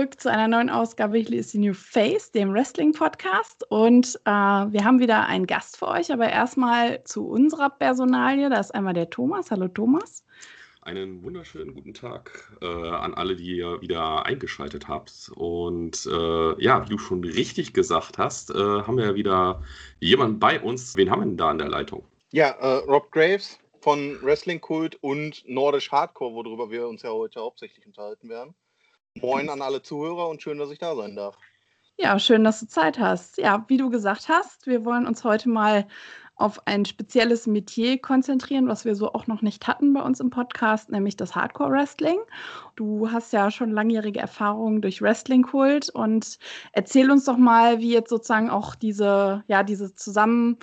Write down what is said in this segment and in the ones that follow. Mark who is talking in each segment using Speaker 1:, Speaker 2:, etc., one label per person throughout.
Speaker 1: zurück zu einer neuen Ausgabe Hier ist die New Face, dem Wrestling-Podcast. Und äh, wir haben wieder einen Gast für euch, aber erstmal zu unserer Personalie. Da ist einmal der Thomas. Hallo Thomas.
Speaker 2: Einen wunderschönen guten Tag äh, an alle, die ihr wieder eingeschaltet habt. Und äh, ja, wie du schon richtig gesagt hast, äh, haben wir ja wieder jemanden bei uns. Wen haben wir denn da an der Leitung?
Speaker 3: Ja, äh, Rob Graves von Wrestling Kult und Nordisch Hardcore, worüber wir uns ja heute hauptsächlich unterhalten werden. Moin an alle Zuhörer und schön, dass ich da sein darf.
Speaker 1: Ja, schön, dass du Zeit hast. Ja, wie du gesagt hast, wir wollen uns heute mal auf ein spezielles Metier konzentrieren, was wir so auch noch nicht hatten bei uns im Podcast, nämlich das Hardcore Wrestling. Du hast ja schon langjährige Erfahrungen durch Wrestling Kult und erzähl uns doch mal, wie jetzt sozusagen auch diese, ja, diese Zusammen,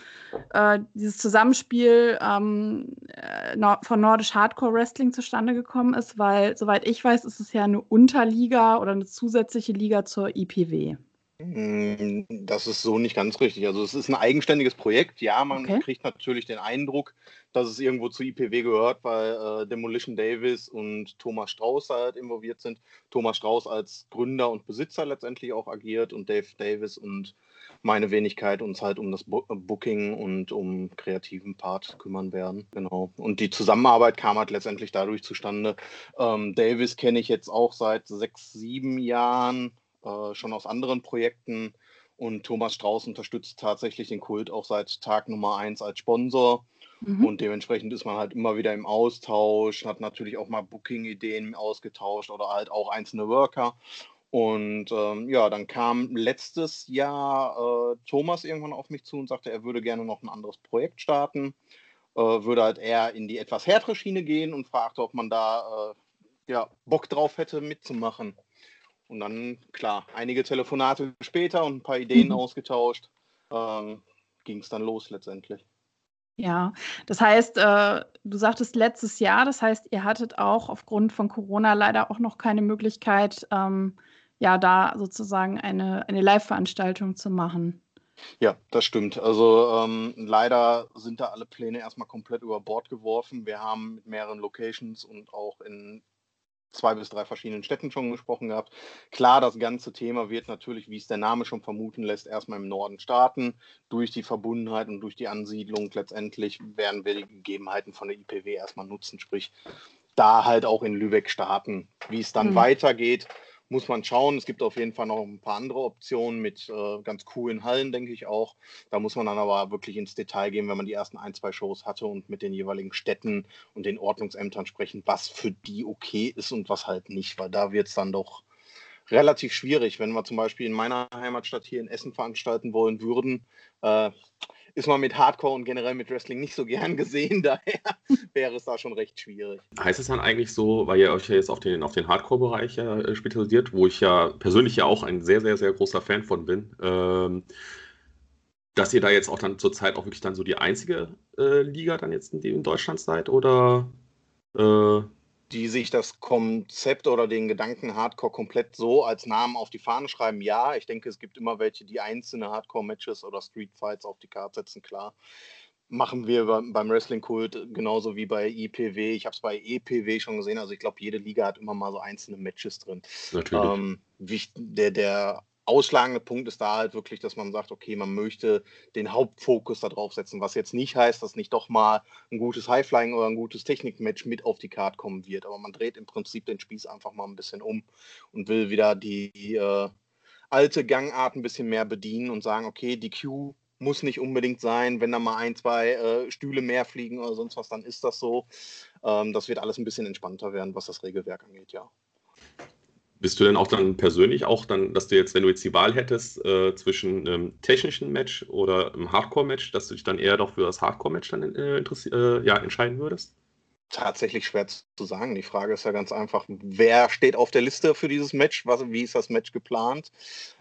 Speaker 1: äh, dieses Zusammenspiel ähm, äh, von Nordisch Hardcore Wrestling zustande gekommen ist, weil soweit ich weiß, ist es ja eine Unterliga oder eine zusätzliche Liga zur IPW.
Speaker 3: Hm, das ist so nicht ganz richtig. Also es ist ein eigenständiges Projekt. Ja, man okay. kriegt natürlich den Eindruck, dass es irgendwo zu IPW gehört, weil äh, Demolition Davis und Thomas Strauß halt involviert sind. Thomas Strauß als Gründer und Besitzer letztendlich auch agiert und Dave Davis und meine Wenigkeit uns halt um das äh, Booking und um kreativen Part kümmern werden. Genau. Und die Zusammenarbeit kam halt letztendlich dadurch zustande. Ähm, Davis kenne ich jetzt auch seit sechs, sieben Jahren äh, schon aus anderen Projekten. Und Thomas Strauß unterstützt tatsächlich den Kult auch seit Tag Nummer eins als Sponsor. Mhm. Und dementsprechend ist man halt immer wieder im Austausch, hat natürlich auch mal Booking-Ideen ausgetauscht oder halt auch einzelne Worker. Und ähm, ja, dann kam letztes Jahr äh, Thomas irgendwann auf mich zu und sagte, er würde gerne noch ein anderes Projekt starten, äh, würde halt eher in die etwas härtere Schiene gehen und fragte, ob man da äh, ja, Bock drauf hätte mitzumachen. Und dann, klar, einige Telefonate später und ein paar Ideen mhm. ausgetauscht, ähm, ging es dann los letztendlich.
Speaker 1: Ja, das heißt, äh, du sagtest letztes Jahr, das heißt, ihr hattet auch aufgrund von Corona leider auch noch keine Möglichkeit, ähm, ja, da sozusagen eine, eine Live-Veranstaltung zu machen.
Speaker 3: Ja, das stimmt. Also ähm, leider sind da alle Pläne erstmal komplett über Bord geworfen. Wir haben mit mehreren Locations und auch in zwei bis drei verschiedenen Städten schon gesprochen gehabt. Klar, das ganze Thema wird natürlich, wie es der Name schon vermuten lässt, erstmal im Norden starten. Durch die Verbundenheit und durch die Ansiedlung letztendlich werden wir die Gegebenheiten von der IPW erstmal nutzen, sprich da halt auch in Lübeck starten. Wie es dann mhm. weitergeht, muss man schauen. Es gibt auf jeden Fall noch ein paar andere Optionen mit äh, ganz coolen Hallen, denke ich auch. Da muss man dann aber wirklich ins Detail gehen, wenn man die ersten ein, zwei Shows hatte und mit den jeweiligen Städten und den Ordnungsämtern sprechen, was für die okay ist und was halt nicht, weil da wird es dann doch relativ schwierig, wenn wir zum Beispiel in meiner Heimatstadt hier in Essen veranstalten wollen würden. Äh, ist man mit Hardcore und generell mit Wrestling nicht so gern gesehen, daher wäre es da schon recht schwierig.
Speaker 2: Heißt es dann eigentlich so, weil ihr euch ja jetzt auf den, auf den Hardcore-Bereich äh, spezialisiert, wo ich ja persönlich ja auch ein sehr, sehr, sehr großer Fan von bin, ähm, dass ihr da jetzt auch dann zurzeit auch wirklich dann so die einzige äh, Liga dann jetzt in, in Deutschland seid oder
Speaker 3: äh, die sich das Konzept oder den Gedanken Hardcore komplett so als Namen auf die Fahne schreiben, ja. Ich denke, es gibt immer welche, die einzelne Hardcore-Matches oder Street-Fights auf die Karte setzen, klar. Machen wir beim Wrestling-Kult genauso wie bei IPW. Ich habe es bei EPW schon gesehen. Also ich glaube, jede Liga hat immer mal so einzelne Matches drin. Natürlich. Ähm, der, der ausschlagende Punkt ist da halt wirklich, dass man sagt, okay, man möchte den Hauptfokus da drauf setzen, was jetzt nicht heißt, dass nicht doch mal ein gutes Highflying oder ein gutes Technikmatch mit auf die Karte kommen wird. Aber man dreht im Prinzip den Spieß einfach mal ein bisschen um und will wieder die äh, alte Gangart ein bisschen mehr bedienen und sagen, okay, die Q muss nicht unbedingt sein, wenn da mal ein, zwei äh, Stühle mehr fliegen oder sonst was, dann ist das so. Ähm, das wird alles ein bisschen entspannter werden, was das Regelwerk angeht, ja.
Speaker 2: Bist du denn auch dann persönlich auch dann, dass du jetzt, wenn du jetzt die Wahl hättest äh, zwischen einem technischen Match oder einem Hardcore-Match, dass du dich dann eher doch für das Hardcore-Match dann äh, äh, ja, entscheiden würdest?
Speaker 3: Tatsächlich schwer zu sagen. Die Frage ist ja ganz einfach, wer steht auf der Liste für dieses Match? Was, wie ist das Match geplant?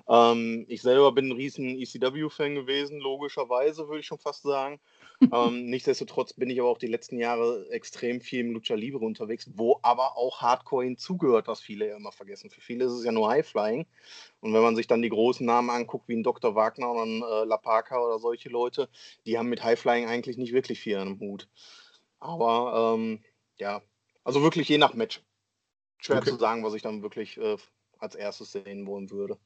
Speaker 3: Ähm, ich selber bin ein riesen ECW-Fan gewesen, logischerweise würde ich schon fast sagen ähm, nichtsdestotrotz bin ich aber auch die letzten Jahre extrem viel im Lucha Libre unterwegs, wo aber auch Hardcore hinzugehört, was viele ja immer vergessen. Für viele ist es ja nur Highflying. Und wenn man sich dann die großen Namen anguckt, wie ein Dr. Wagner oder ein äh, La Parca oder solche Leute, die haben mit Highflying eigentlich nicht wirklich viel an dem Hut. Aber ähm, ja, also wirklich je nach Match. Schwer okay. zu sagen, was ich dann wirklich äh, als erstes sehen wollen würde.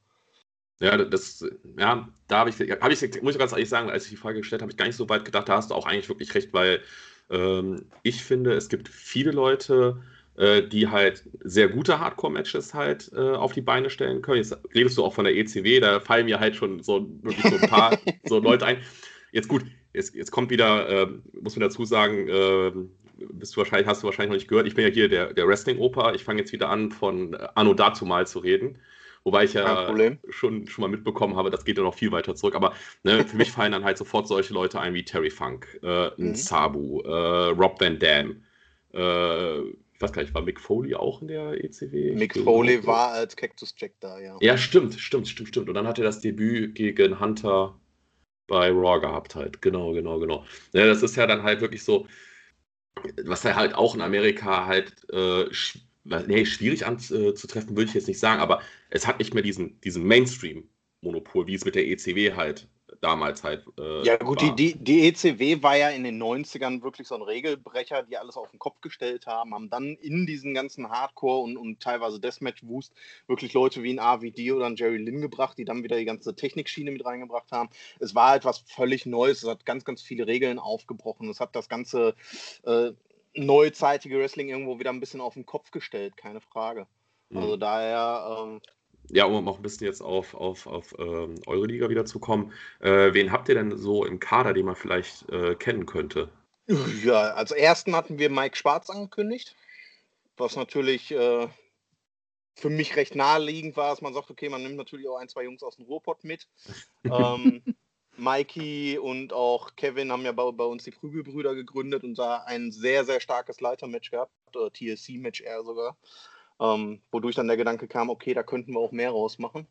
Speaker 2: Ja, das, ja, da habe ich, hab ich, muss ich ganz ehrlich sagen, als ich die Frage gestellt habe, habe ich gar nicht so weit gedacht, da hast du auch eigentlich wirklich recht, weil ähm, ich finde, es gibt viele Leute, äh, die halt sehr gute Hardcore-Matches halt äh, auf die Beine stellen können. Jetzt redest du auch von der ECW, da fallen mir halt schon so wirklich so ein paar so Leute ein. Jetzt gut, jetzt, jetzt kommt wieder, äh, muss man dazu sagen, äh, bist du wahrscheinlich, hast du wahrscheinlich noch nicht gehört, ich bin ja hier der, der Wrestling-Oper. Ich fange jetzt wieder an, von Anno dazu mal zu reden. Wobei ich ja schon, schon mal mitbekommen habe, das geht ja noch viel weiter zurück. Aber ne, für mich fallen dann halt sofort solche Leute ein wie Terry Funk, äh, mhm. Sabu, äh, Rob Van Dam. Äh, ich weiß gar nicht, war Mick Foley auch in der ECW?
Speaker 3: Mick Foley war als Cactus Jack da, ja.
Speaker 2: Ja, stimmt, stimmt, stimmt, stimmt. Und dann hat er das Debüt gegen Hunter bei Raw gehabt halt. Genau, genau, genau. Ja, das ist ja dann halt wirklich so, was er halt auch in Amerika halt äh, nee, schwierig anzutreffen, würde ich jetzt nicht sagen, aber es hat nicht mehr diesen, diesen Mainstream-Monopol, wie es mit der ECW halt damals halt.
Speaker 3: Äh, ja, gut, die, die, die, ECW war ja in den 90ern wirklich so ein Regelbrecher, die alles auf den Kopf gestellt haben, haben dann in diesen ganzen Hardcore und, und teilweise Deathmatch-Wust wirklich Leute wie ein AVD oder ein Jerry Lynn gebracht, die dann wieder die ganze Technikschiene mit reingebracht haben. Es war etwas völlig Neues, es hat ganz, ganz viele Regeln aufgebrochen, es hat das ganze. Äh, neuzeitige Wrestling irgendwo wieder ein bisschen auf den Kopf gestellt, keine Frage. Mhm. Also daher. Ähm,
Speaker 2: ja, um auch ein bisschen jetzt auf, auf, auf ähm, Euroliga wieder zu kommen. Äh, wen habt ihr denn so im Kader, den man vielleicht äh, kennen könnte?
Speaker 3: Ja, als ersten hatten wir Mike Schwarz angekündigt, was natürlich äh, für mich recht naheliegend war, dass man sagt, okay, man nimmt natürlich auch ein, zwei Jungs aus dem Ruhrpott mit. ähm, Mikey und auch Kevin haben ja bei, bei uns die Prügelbrüder gegründet und da ein sehr, sehr starkes Leitermatch gehabt, oder TLC-Match eher sogar, ähm, wodurch dann der Gedanke kam, okay, da könnten wir auch mehr rausmachen.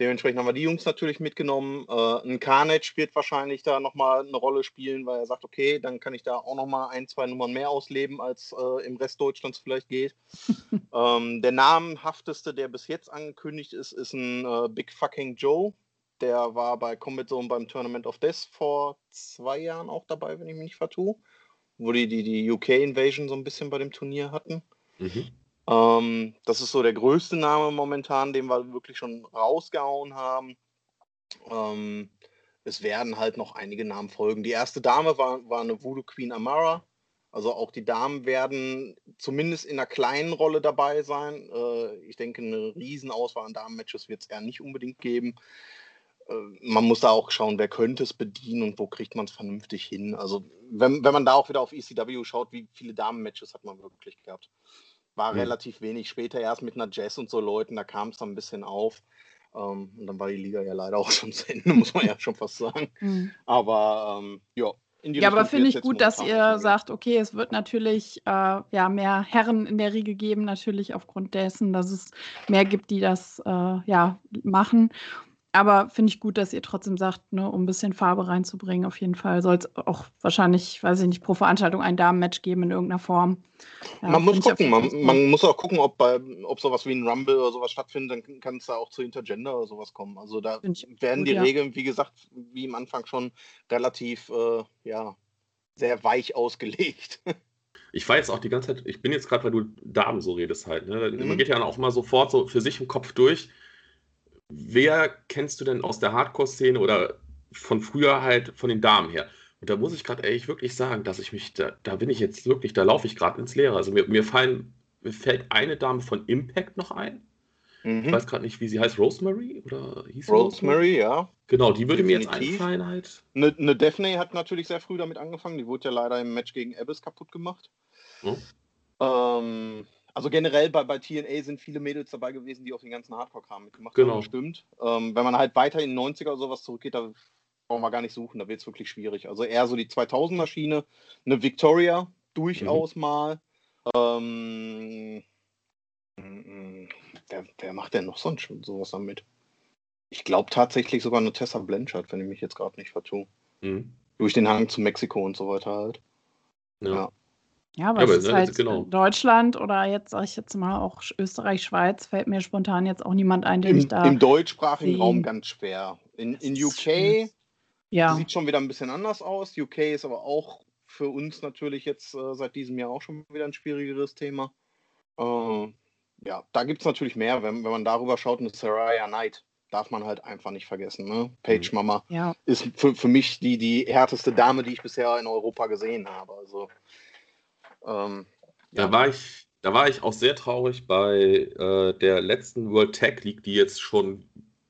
Speaker 3: Dementsprechend haben wir die Jungs natürlich mitgenommen. Äh, ein Carnage wird wahrscheinlich da nochmal eine Rolle spielen, weil er sagt, okay, dann kann ich da auch nochmal ein, zwei Nummern mehr ausleben, als äh, im Rest Deutschlands vielleicht geht. ähm, der namenhafteste, der bis jetzt angekündigt ist, ist ein äh, Big Fucking Joe. Der war bei Combat Zone beim Tournament of Death vor zwei Jahren auch dabei, wenn ich mich nicht vertue. Wo die, die, die UK Invasion so ein bisschen bei dem Turnier hatten. Mhm. Ähm, das ist so der größte Name momentan, den wir wirklich schon rausgehauen haben. Ähm, es werden halt noch einige Namen folgen. Die erste Dame war, war eine Voodoo Queen Amara. Also auch die Damen werden zumindest in einer kleinen Rolle dabei sein. Äh, ich denke, eine Riesenauswahl an Damen-Matches wird es eher nicht unbedingt geben. Äh, man muss da auch schauen, wer könnte es bedienen und wo kriegt man es vernünftig hin. Also wenn, wenn man da auch wieder auf ECW schaut, wie viele Damen-Matches hat man wirklich gehabt. War mhm. relativ wenig. Später erst mit einer Jazz und so Leuten, da kam es dann ein bisschen auf. Ähm, und dann war die Liga ja leider auch schon zu Ende, muss man ja schon fast sagen. Mhm. Aber ähm, ja,
Speaker 1: ja, aber finde ich gut, dass ihr sagt, okay, es wird natürlich äh, ja, mehr Herren in der Riege geben, natürlich aufgrund dessen, dass es mehr gibt, die das äh, ja, machen. Aber finde ich gut, dass ihr trotzdem sagt, ne, um ein bisschen Farbe reinzubringen, auf jeden Fall soll es auch wahrscheinlich, weiß ich nicht, pro Veranstaltung ein Damenmatch geben in irgendeiner Form.
Speaker 3: Ja, man muss gucken, man, man, muss auch gucken, ob, bei, ob sowas wie ein Rumble oder sowas stattfindet, dann kann es da auch zu Intergender oder sowas kommen. Also da werden gut, die ja. Regeln, wie gesagt, wie im Anfang schon relativ, äh, ja, sehr weich ausgelegt.
Speaker 2: Ich war jetzt auch die ganze Zeit, ich bin jetzt gerade, weil du Damen so redest halt, ne? Mhm. Man geht ja auch mal sofort so für sich im Kopf durch wer kennst du denn aus der Hardcore-Szene oder von früher halt von den Damen her? Und da muss ich gerade ehrlich wirklich sagen, dass ich mich, da, da bin ich jetzt wirklich, da laufe ich gerade ins Leere. Also mir, mir, fallen, mir fällt eine Dame von Impact noch ein. Mhm. Ich weiß gerade nicht, wie sie heißt, Rosemary oder
Speaker 3: hieß Rosemary, ja.
Speaker 2: Genau, die würde Definitiv. mir jetzt einfallen halt.
Speaker 3: Eine ne Daphne hat natürlich sehr früh damit angefangen. Die wurde ja leider im Match gegen Abyss kaputt gemacht. Oh. Ähm, also generell bei, bei TNA sind viele Mädels dabei gewesen, die auch den ganzen Hardcore-Kram mitgemacht
Speaker 2: genau. haben.
Speaker 3: Stimmt. Ähm, wenn man halt weiter in den 90er oder sowas zurückgeht, da brauchen wir gar nicht suchen, da wird es wirklich schwierig. Also eher so die 2000er-Schiene, eine Victoria durchaus mhm. mal. Ähm, wer, wer, macht denn noch sonst sowas damit? Ich glaube tatsächlich sogar eine Tessa Blanchard, wenn ich mich jetzt gerade nicht vertue. Mhm. Durch den Hang zu Mexiko und so weiter halt.
Speaker 1: Ja. ja. Ja, aber, ja, es ist halt genau. Deutschland oder jetzt sage ich jetzt mal auch Österreich, Schweiz, fällt mir spontan jetzt auch niemand ein, den
Speaker 3: Im,
Speaker 1: ich da.
Speaker 3: Im deutschsprachigen sehen. Raum ganz schwer. In, in UK ja. sieht schon wieder ein bisschen anders aus. UK ist aber auch für uns natürlich jetzt äh, seit diesem Jahr auch schon wieder ein schwierigeres Thema. Äh, ja, da gibt es natürlich mehr. Wenn, wenn man darüber schaut, eine Saraya Knight darf man halt einfach nicht vergessen. Ne? Page mhm. Mama ja. ist für, für mich die, die härteste Dame, die ich bisher in Europa gesehen habe. Also,
Speaker 2: ähm, da ja. war ich, da war ich auch sehr traurig bei äh, der letzten World Tech League, die jetzt schon,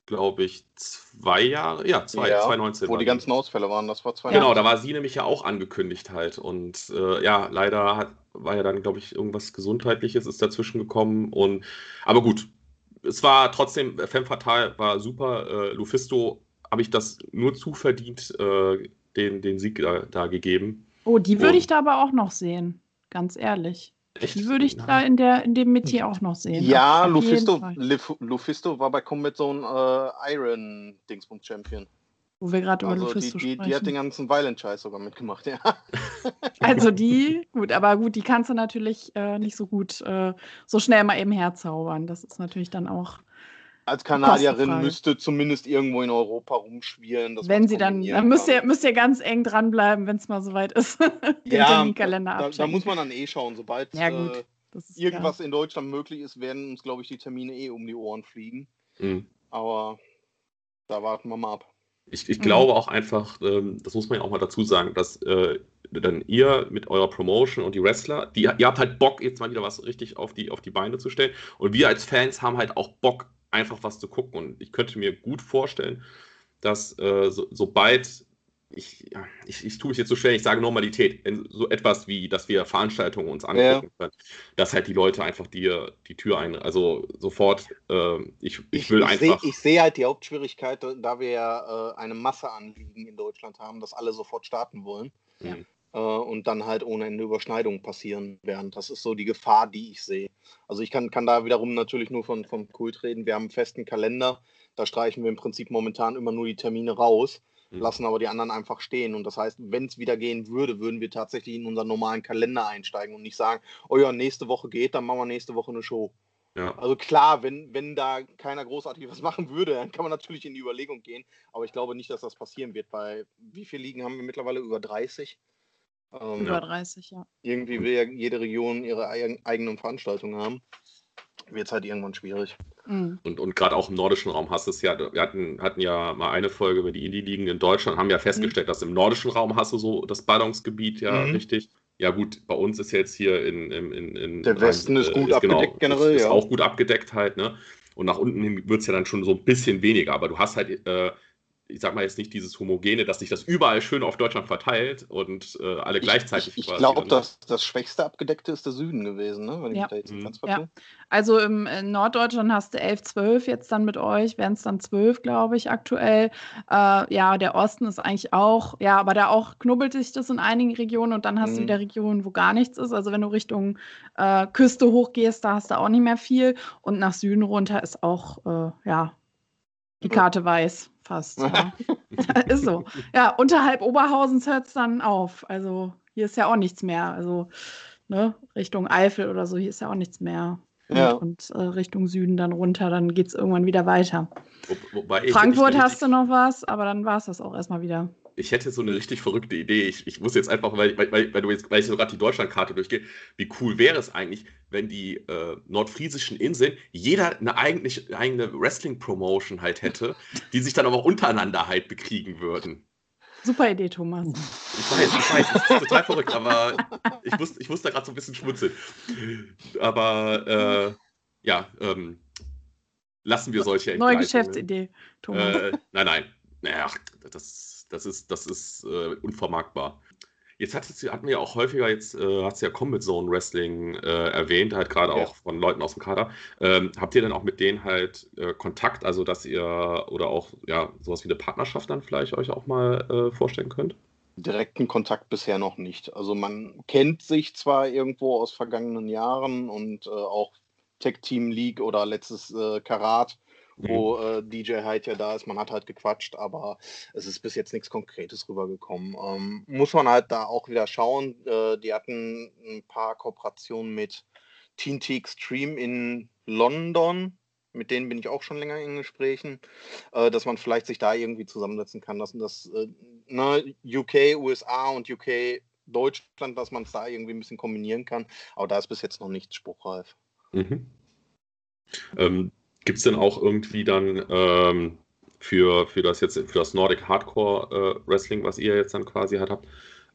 Speaker 2: glaube ich, zwei Jahre, ja, zwei, ja, 2019.
Speaker 3: Wo die ganzen Ausfälle waren, das war zwei
Speaker 2: Genau, da war sie nämlich ja auch angekündigt halt. Und äh, ja, leider hat, war ja dann, glaube ich, irgendwas Gesundheitliches ist dazwischen gekommen. Und aber gut, es war trotzdem, Femme Fatale war super. Äh, Lufisto habe ich das nur zuverdient, äh, den, den Sieg da, da gegeben.
Speaker 1: Oh, die würde ich da aber auch noch sehen, ganz ehrlich. Echt? Die würde ich Na. da in, der, in dem Metier auch noch sehen.
Speaker 3: Ja, Lufisto, Lufisto war bei Combat Zone äh, Iron Dingsbums Champion.
Speaker 1: Wo wir gerade
Speaker 3: über also Lufisto die, die, sprechen. Die hat den ganzen Violent-Scheiß sogar mitgemacht, ja.
Speaker 1: Also die, gut, aber gut, die kannst du natürlich äh, nicht so gut äh, so schnell mal eben herzaubern. Das ist natürlich dann auch.
Speaker 3: Als Kanadierin müsste zumindest irgendwo in Europa rumschwirren.
Speaker 1: Wenn sie dann, dann müsst ihr, müsst ihr ganz eng dranbleiben, wenn es mal soweit ist.
Speaker 3: ja, da, da, muss man dann eh schauen. Sobald ja, äh, irgendwas klar. in Deutschland möglich ist, werden uns, glaube ich, die Termine eh um die Ohren fliegen. Mhm. Aber da warten wir mal ab.
Speaker 2: Ich, ich mhm. glaube auch einfach, ähm, das muss man ja auch mal dazu sagen, dass äh, dann ihr mit eurer Promotion und die Wrestler, die, ihr habt halt Bock, jetzt mal wieder was richtig auf die, auf die Beine zu stellen. Und wir als Fans haben halt auch Bock, einfach was zu gucken. Und ich könnte mir gut vorstellen, dass äh, so, sobald ich, ja, ich, ich tue es jetzt so schwer, ich sage Normalität, so etwas wie, dass wir Veranstaltungen uns angucken ja. können, dass halt die Leute einfach die, die Tür ein, also sofort, äh, ich, ich, will
Speaker 3: ich
Speaker 2: einfach.
Speaker 3: Seh, ich sehe halt die Hauptschwierigkeit, da wir ja äh, eine Masse anliegen in Deutschland haben, dass alle sofort starten wollen. Mhm. Äh, und dann halt ohne Ende Überschneidungen passieren werden. Das ist so die Gefahr, die ich sehe. Also ich kann, kann da wiederum natürlich nur von, von Kult reden. Wir haben einen festen Kalender, da streichen wir im Prinzip momentan immer nur die Termine raus mhm. lassen aber die anderen einfach stehen. Und das heißt, wenn es wieder gehen würde, würden wir tatsächlich in unseren normalen Kalender einsteigen und nicht sagen, oh ja, nächste Woche geht, dann machen wir nächste Woche eine Show. Ja. Also klar, wenn, wenn da keiner großartig was machen würde, dann kann man natürlich in die Überlegung gehen. Aber ich glaube nicht, dass das passieren wird, weil wie viele Ligen haben wir mittlerweile? Über 30?
Speaker 1: Ähm, Über 30, ja.
Speaker 3: Irgendwie will ja jede Region ihre eigenen Veranstaltungen haben. Wird es halt irgendwann schwierig.
Speaker 2: Mhm. Und, und gerade auch im nordischen Raum hast du es ja, wir hatten, hatten ja mal eine Folge über die Indie-Ligen in Deutschland, haben ja mhm. festgestellt, mhm. dass im nordischen Raum hast du so das Ballungsgebiet ja mhm. richtig. Ja gut, bei uns ist jetzt hier in, in, in, in
Speaker 3: Der Westen ist gut ist, abgedeckt
Speaker 2: genau, generell, ist, ja. Ist auch gut abgedeckt halt, ne? Und nach unten hin wird es ja dann schon so ein bisschen weniger, aber du hast halt äh, ich sag mal jetzt nicht dieses Homogene, dass sich das überall schön auf Deutschland verteilt und äh, alle gleichzeitig.
Speaker 3: Ich, ich, ich glaube, dass das schwächste Abgedeckte ist der Süden gewesen, ne?
Speaker 1: wenn ja. ich da jetzt mhm. ganz ja. Also im Norddeutschland hast du 11, 12 jetzt dann mit euch, wären es dann 12, glaube ich, aktuell. Äh, ja, der Osten ist eigentlich auch, ja, aber da auch knubbelt sich das in einigen Regionen und dann hast mhm. du wieder Regionen, wo gar nichts ist. Also wenn du Richtung äh, Küste hochgehst, da hast du auch nicht mehr viel und nach Süden runter ist auch, äh, ja, die Karte weiß fast. Ja. ist so. Ja, unterhalb Oberhausens hört es dann auf. Also hier ist ja auch nichts mehr. Also ne, Richtung Eifel oder so, hier ist ja auch nichts mehr. Ja. Und, äh, Richtung Süden dann runter, dann geht es irgendwann wieder weiter. Wo, Frankfurt hast du noch was, aber dann war es das auch erstmal wieder
Speaker 2: ich hätte so eine richtig verrückte Idee. Ich, ich muss jetzt einfach, weil, weil, weil, du jetzt, weil ich so gerade die Deutschlandkarte durchgehe, wie cool wäre es eigentlich, wenn die äh, nordfriesischen Inseln jeder eine eigentlich, eigene Wrestling-Promotion halt hätte, die sich dann aber untereinander halt bekriegen würden.
Speaker 1: Super Idee, Thomas.
Speaker 2: Ich weiß, ich weiß, das ist total verrückt, aber ich muss, ich muss da gerade so ein bisschen schmunzeln. Aber äh, ja, ähm, lassen wir solche
Speaker 1: Neue Geschäftsidee, Thomas.
Speaker 2: Äh, nein, nein. Naja, das das ist, das ist äh, unvermarktbar. Jetzt hatten wir ja auch häufiger, jetzt äh, hast du ja Combat Zone Wrestling äh, erwähnt, halt gerade ja. auch von Leuten aus dem Kader. Ähm, habt ihr denn auch mit denen halt äh, Kontakt, also dass ihr oder auch ja sowas wie eine Partnerschaft dann vielleicht euch auch mal äh, vorstellen könnt?
Speaker 3: Direkten Kontakt bisher noch nicht. Also man kennt sich zwar irgendwo aus vergangenen Jahren und äh, auch Tech Team League oder letztes äh, Karat wo mhm. äh, DJ halt ja da ist. Man hat halt gequatscht, aber es ist bis jetzt nichts Konkretes rübergekommen. Ähm, muss man halt da auch wieder schauen. Äh, die hatten ein paar Kooperationen mit TNT Extreme in London. Mit denen bin ich auch schon länger in Gesprächen, äh, dass man vielleicht sich da irgendwie zusammensetzen kann, dass das äh, ne, UK, USA und UK Deutschland, dass man es da irgendwie ein bisschen kombinieren kann. Aber da ist bis jetzt noch nichts spruchreif. Mhm.
Speaker 2: Ähm, Gibt es denn auch irgendwie dann ähm, für, für das jetzt für das Nordic Hardcore äh, Wrestling, was ihr jetzt dann quasi halt habt,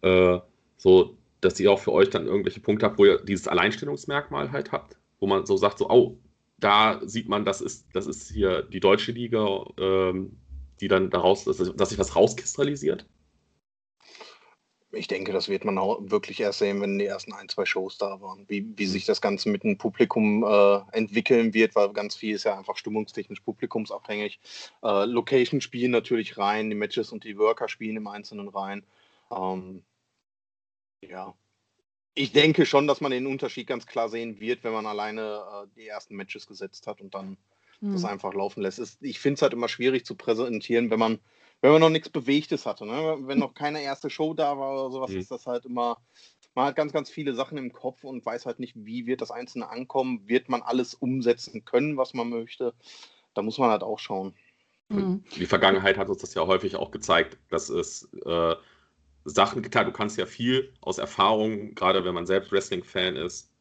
Speaker 2: äh, so, dass ihr auch für euch dann irgendwelche Punkte habt, wo ihr dieses Alleinstellungsmerkmal halt habt, wo man so sagt, so, oh, da sieht man, das ist, das ist hier die deutsche Liga, ähm, die dann daraus, dass, dass sich was rauskristallisiert?
Speaker 3: Ich denke, das wird man auch wirklich erst sehen, wenn die ersten ein, zwei Shows da waren, wie, wie sich das Ganze mit dem Publikum äh, entwickeln wird, weil ganz viel ist ja einfach stimmungstechnisch publikumsabhängig. Äh, Location spielen natürlich rein, die Matches und die Worker spielen im Einzelnen rein. Ähm, ja, ich denke schon, dass man den Unterschied ganz klar sehen wird, wenn man alleine äh, die ersten Matches gesetzt hat und dann hm. das einfach laufen lässt. ich finde es halt immer schwierig zu präsentieren, wenn man wenn man noch nichts Bewegtes hatte. Ne? Wenn noch keine erste Show da war oder sowas, mhm. ist das halt immer, man hat ganz, ganz viele Sachen im Kopf und weiß halt nicht, wie wird das Einzelne ankommen, wird man alles umsetzen können, was man möchte. Da muss man halt auch schauen.
Speaker 2: Mhm. Die Vergangenheit hat uns das ja häufig auch gezeigt, dass es äh, Sachen gibt. Du kannst ja viel aus Erfahrung, gerade wenn man selbst Wrestling-Fan ist,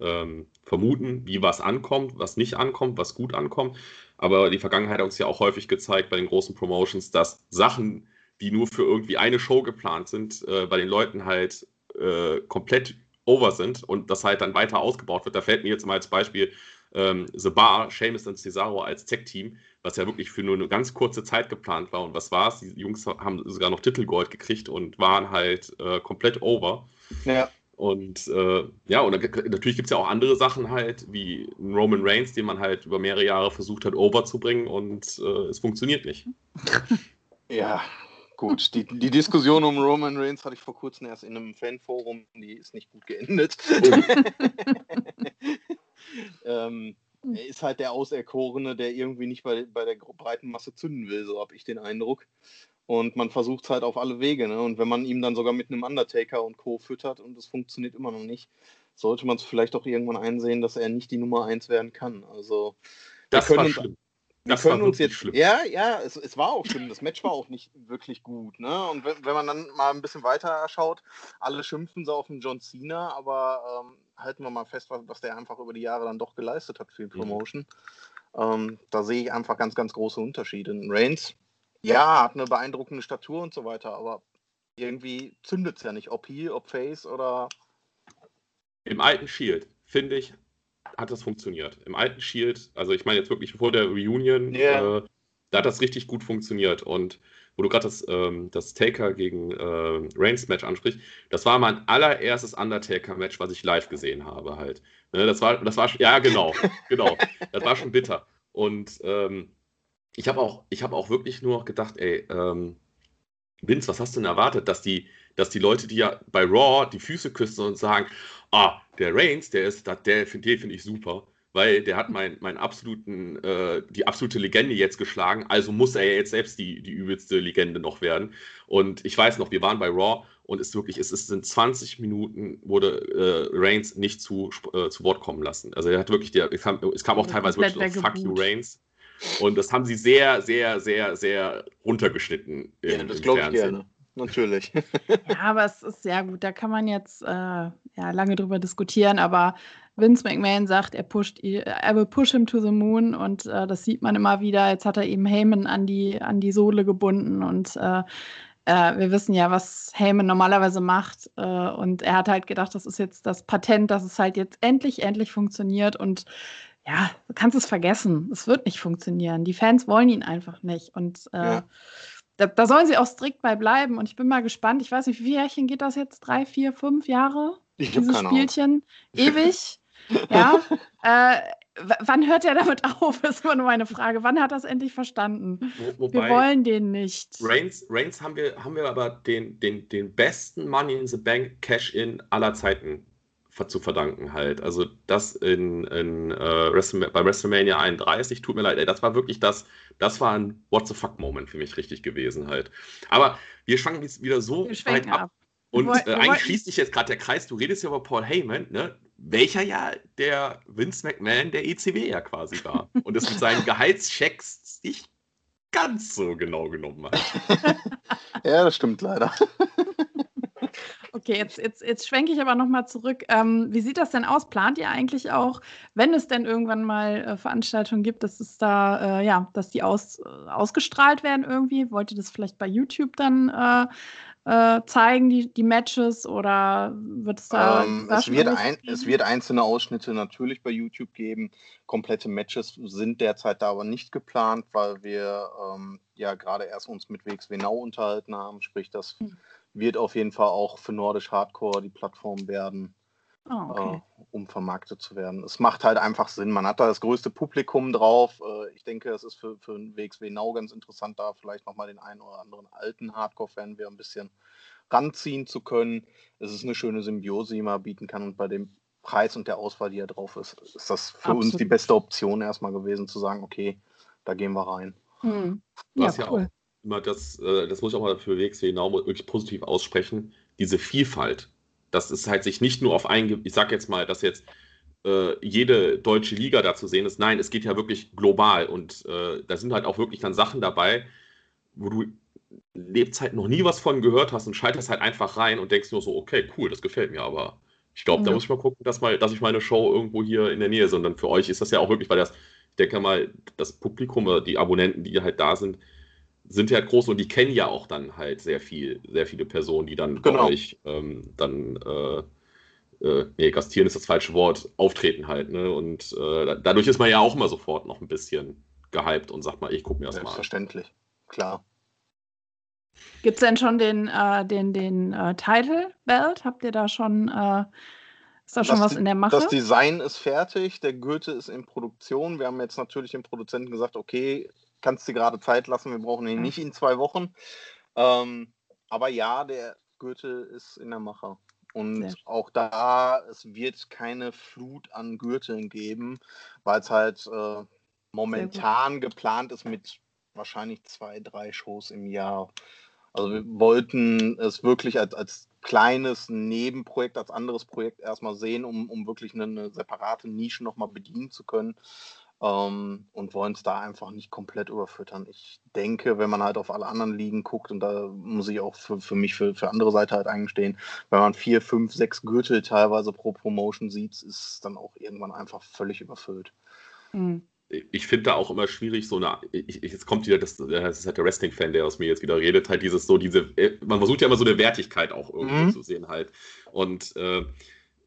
Speaker 2: ähm, vermuten, wie was ankommt, was nicht ankommt, was gut ankommt. Aber die Vergangenheit hat uns ja auch häufig gezeigt bei den großen Promotions, dass Sachen, die nur für irgendwie eine Show geplant sind, äh, bei den Leuten halt äh, komplett over sind und das halt dann weiter ausgebaut wird. Da fällt mir jetzt mal als Beispiel ähm, The Bar, Seamus und Cesaro als Tech-Team, was ja wirklich für nur eine ganz kurze Zeit geplant war. Und was war es? Die Jungs haben sogar noch Titelgold gekriegt und waren halt äh, komplett over. Ja. Und äh, ja, und natürlich gibt es ja auch andere Sachen halt, wie Roman Reigns, den man halt über mehrere Jahre versucht hat, overzubringen und äh, es funktioniert nicht.
Speaker 3: Ja, gut. Die, die Diskussion um Roman Reigns hatte ich vor kurzem erst in einem Fanforum, die ist nicht gut geendet. ähm, er ist halt der Auserkorene, der irgendwie nicht bei, bei der breiten Masse zünden will, so habe ich den Eindruck. Und man versucht es halt auf alle Wege. Ne? Und wenn man ihm dann sogar mit einem Undertaker und Co. füttert und es funktioniert immer noch nicht, sollte man es vielleicht auch irgendwann einsehen, dass er nicht die Nummer 1 werden kann. Also,
Speaker 2: das war schlimm.
Speaker 3: Wir können uns jetzt. Schlimm. Ja, ja, es, es, war auch schlimm. Das Match war auch nicht wirklich gut. Ne? Und wenn, wenn man dann mal ein bisschen weiter schaut, alle schimpfen so auf den John Cena, aber ähm, halten wir mal fest, was, was, der einfach über die Jahre dann doch geleistet hat für die mhm. Promotion. Mhm. Ähm, da sehe ich einfach ganz, ganz große Unterschiede. Reigns ja, hat eine beeindruckende Statur und so weiter, aber irgendwie zündet es ja nicht, ob Heel, ob Face oder.
Speaker 2: Im alten Shield, finde ich, hat das funktioniert. Im alten Shield, also ich meine jetzt wirklich vor der Reunion, yeah. äh, da hat das richtig gut funktioniert. Und wo du gerade das, ähm, das Taker gegen äh, Reigns Match ansprichst, das war mein allererstes Undertaker-Match, was ich live gesehen habe halt. Ne, das war, das war, ja genau, genau, das war schon bitter. Und ähm, ich habe auch, hab auch wirklich nur gedacht, ey, ähm, Vince, was hast du denn erwartet, dass die, dass die Leute, die ja bei Raw die Füße küssen und sagen, ah, der Reigns, der ist, der, den finde ich super, weil der hat mein, mein absoluten, äh, die absolute Legende jetzt geschlagen, also muss er jetzt selbst die, die übelste Legende noch werden. Und ich weiß noch, wir waren bei Raw und es wirklich, es ist in 20 Minuten wurde äh, Reigns nicht zu, äh, zu Wort kommen lassen. Also er hat wirklich, der, es kam, es kam auch teilweise wirklich so, Fuck you Reigns. Und das haben sie sehr, sehr, sehr, sehr runtergeschnitten.
Speaker 3: Im, ja, das glaube ich gerne. Natürlich.
Speaker 1: ja, aber es ist sehr gut. Da kann man jetzt äh, ja, lange drüber diskutieren, aber Vince McMahon sagt, er pusht, er will push him to the moon und äh, das sieht man immer wieder. Jetzt hat er eben Heyman an die, an die Sohle gebunden und äh, äh, wir wissen ja, was Heyman normalerweise macht. Äh, und er hat halt gedacht, das ist jetzt das Patent, dass es halt jetzt endlich, endlich funktioniert. Und ja, du kannst es vergessen. Es wird nicht funktionieren. Die Fans wollen ihn einfach nicht. Und äh, ja. da, da, sollen sie auch strikt bei bleiben. Und ich bin mal gespannt. Ich weiß nicht, wie viele Jährchen geht das jetzt? Drei, vier, fünf Jahre?
Speaker 3: Ich Dieses
Speaker 1: Spielchen. Ewig. ja. Äh, wann hört er damit auf? Ist immer nur meine Frage. Wann hat er es endlich verstanden? Wo, wir wollen den nicht.
Speaker 2: Reigns, Reigns haben, wir, haben wir aber den, den, den besten Money in the Bank Cash-In aller Zeiten zu verdanken halt. Also das in, in äh, Wrestle, bei WrestleMania 31, tut mir leid, ey, das war wirklich das, das war ein What the fuck Moment für mich richtig gewesen halt. Aber wir schwanken jetzt wieder so weit ab. ab. Und äh, eigentlich schließt sich jetzt gerade der Kreis, du redest ja über Paul Heyman, ne? welcher ja der Vince McMahon der ECW ja quasi war. Und das mit seinen Gehaltschecks nicht ganz so genau genommen hat.
Speaker 3: ja, das stimmt leider.
Speaker 1: Okay, jetzt, jetzt, jetzt schwenke ich aber nochmal zurück. Ähm, wie sieht das denn aus? Plant ihr eigentlich auch, wenn es denn irgendwann mal äh, Veranstaltungen gibt, dass es da, äh, ja, dass die aus, äh, ausgestrahlt werden irgendwie? Wollt ihr das vielleicht bei YouTube dann äh, äh, zeigen, die, die Matches, oder wird es da.
Speaker 3: Ähm, es, wird ein, es wird einzelne Ausschnitte natürlich bei YouTube geben. Komplette Matches sind derzeit da aber nicht geplant, weil wir ähm, ja gerade erst uns mit WXW Now unterhalten haben. Sprich, das hm. Wird auf jeden Fall auch für Nordisch Hardcore die Plattform werden. Oh, okay. äh, um vermarktet zu werden. Es macht halt einfach Sinn. Man hat da das größte Publikum drauf. Äh, ich denke, es ist für, für WXW Now ganz interessant, da vielleicht nochmal den einen oder anderen alten Hardcore-Fan wieder ein bisschen ranziehen zu können. Es ist eine schöne Symbiose, die man bieten kann. Und bei dem Preis und der Auswahl, die da drauf ist, ist das für Absolut. uns die beste Option erstmal gewesen, zu sagen, okay, da gehen wir rein.
Speaker 2: Hm. Ja, Was ja cool. auch immer das, äh, das muss ich auch mal für WXW Now wirklich positiv aussprechen, diese Vielfalt dass es halt sich nicht nur auf ein, ich sag jetzt mal, dass jetzt äh, jede deutsche Liga da zu sehen ist. Nein, es geht ja wirklich global und äh, da sind halt auch wirklich dann Sachen dabei, wo du Lebzeit noch nie was von gehört hast und schaltest halt einfach rein und denkst nur so, okay, cool, das gefällt mir, aber ich glaube, ja. da muss ich mal gucken, dass, mal, dass ich meine Show irgendwo hier in der Nähe, sondern für euch ist das ja auch wirklich, weil das, ich denke mal, das Publikum oder die Abonnenten, die halt da sind, sind ja halt groß und die kennen ja auch dann halt sehr viel, sehr viele Personen, die dann genau. bei euch ähm, dann äh, äh, nee, gastieren ist das falsche Wort, auftreten halt, ne? Und äh, dadurch ist man ja auch immer sofort noch ein bisschen gehypt und sagt mal, ich gucke mir das
Speaker 3: mal an. Selbstverständlich, klar.
Speaker 1: Gibt es denn schon den, äh, den, den äh, Title Belt? Habt ihr da schon, äh, ist da schon das, was in der Mache?
Speaker 3: Das Design ist fertig, der Gürtel ist in Produktion. Wir haben jetzt natürlich dem Produzenten gesagt, okay, kannst dir gerade Zeit lassen, wir brauchen ihn mhm. nicht in zwei Wochen. Ähm, aber ja, der Gürtel ist in der Mache. Und auch da, es wird keine Flut an Gürteln geben, weil es halt äh, momentan geplant ist mit wahrscheinlich zwei, drei Shows im Jahr. Also wir wollten es wirklich als, als kleines Nebenprojekt, als anderes Projekt erstmal sehen, um, um wirklich eine, eine separate Nische nochmal bedienen zu können ähm, und wollen es da einfach nicht komplett überfüttern. Ich denke, wenn man halt auf alle anderen Ligen guckt, und da muss ich auch für, für mich, für, für andere Seite halt eingestehen, wenn man vier, fünf, sechs Gürtel teilweise pro Promotion sieht, ist es dann auch irgendwann einfach völlig überfüllt.
Speaker 2: Mhm ich finde da auch immer schwierig, so eine, ich, jetzt kommt wieder, das, das ist halt der Wrestling-Fan, der aus mir jetzt wieder redet, halt dieses so, diese, äh, man versucht ja immer so eine Wertigkeit auch irgendwie mhm. zu sehen halt. Und äh,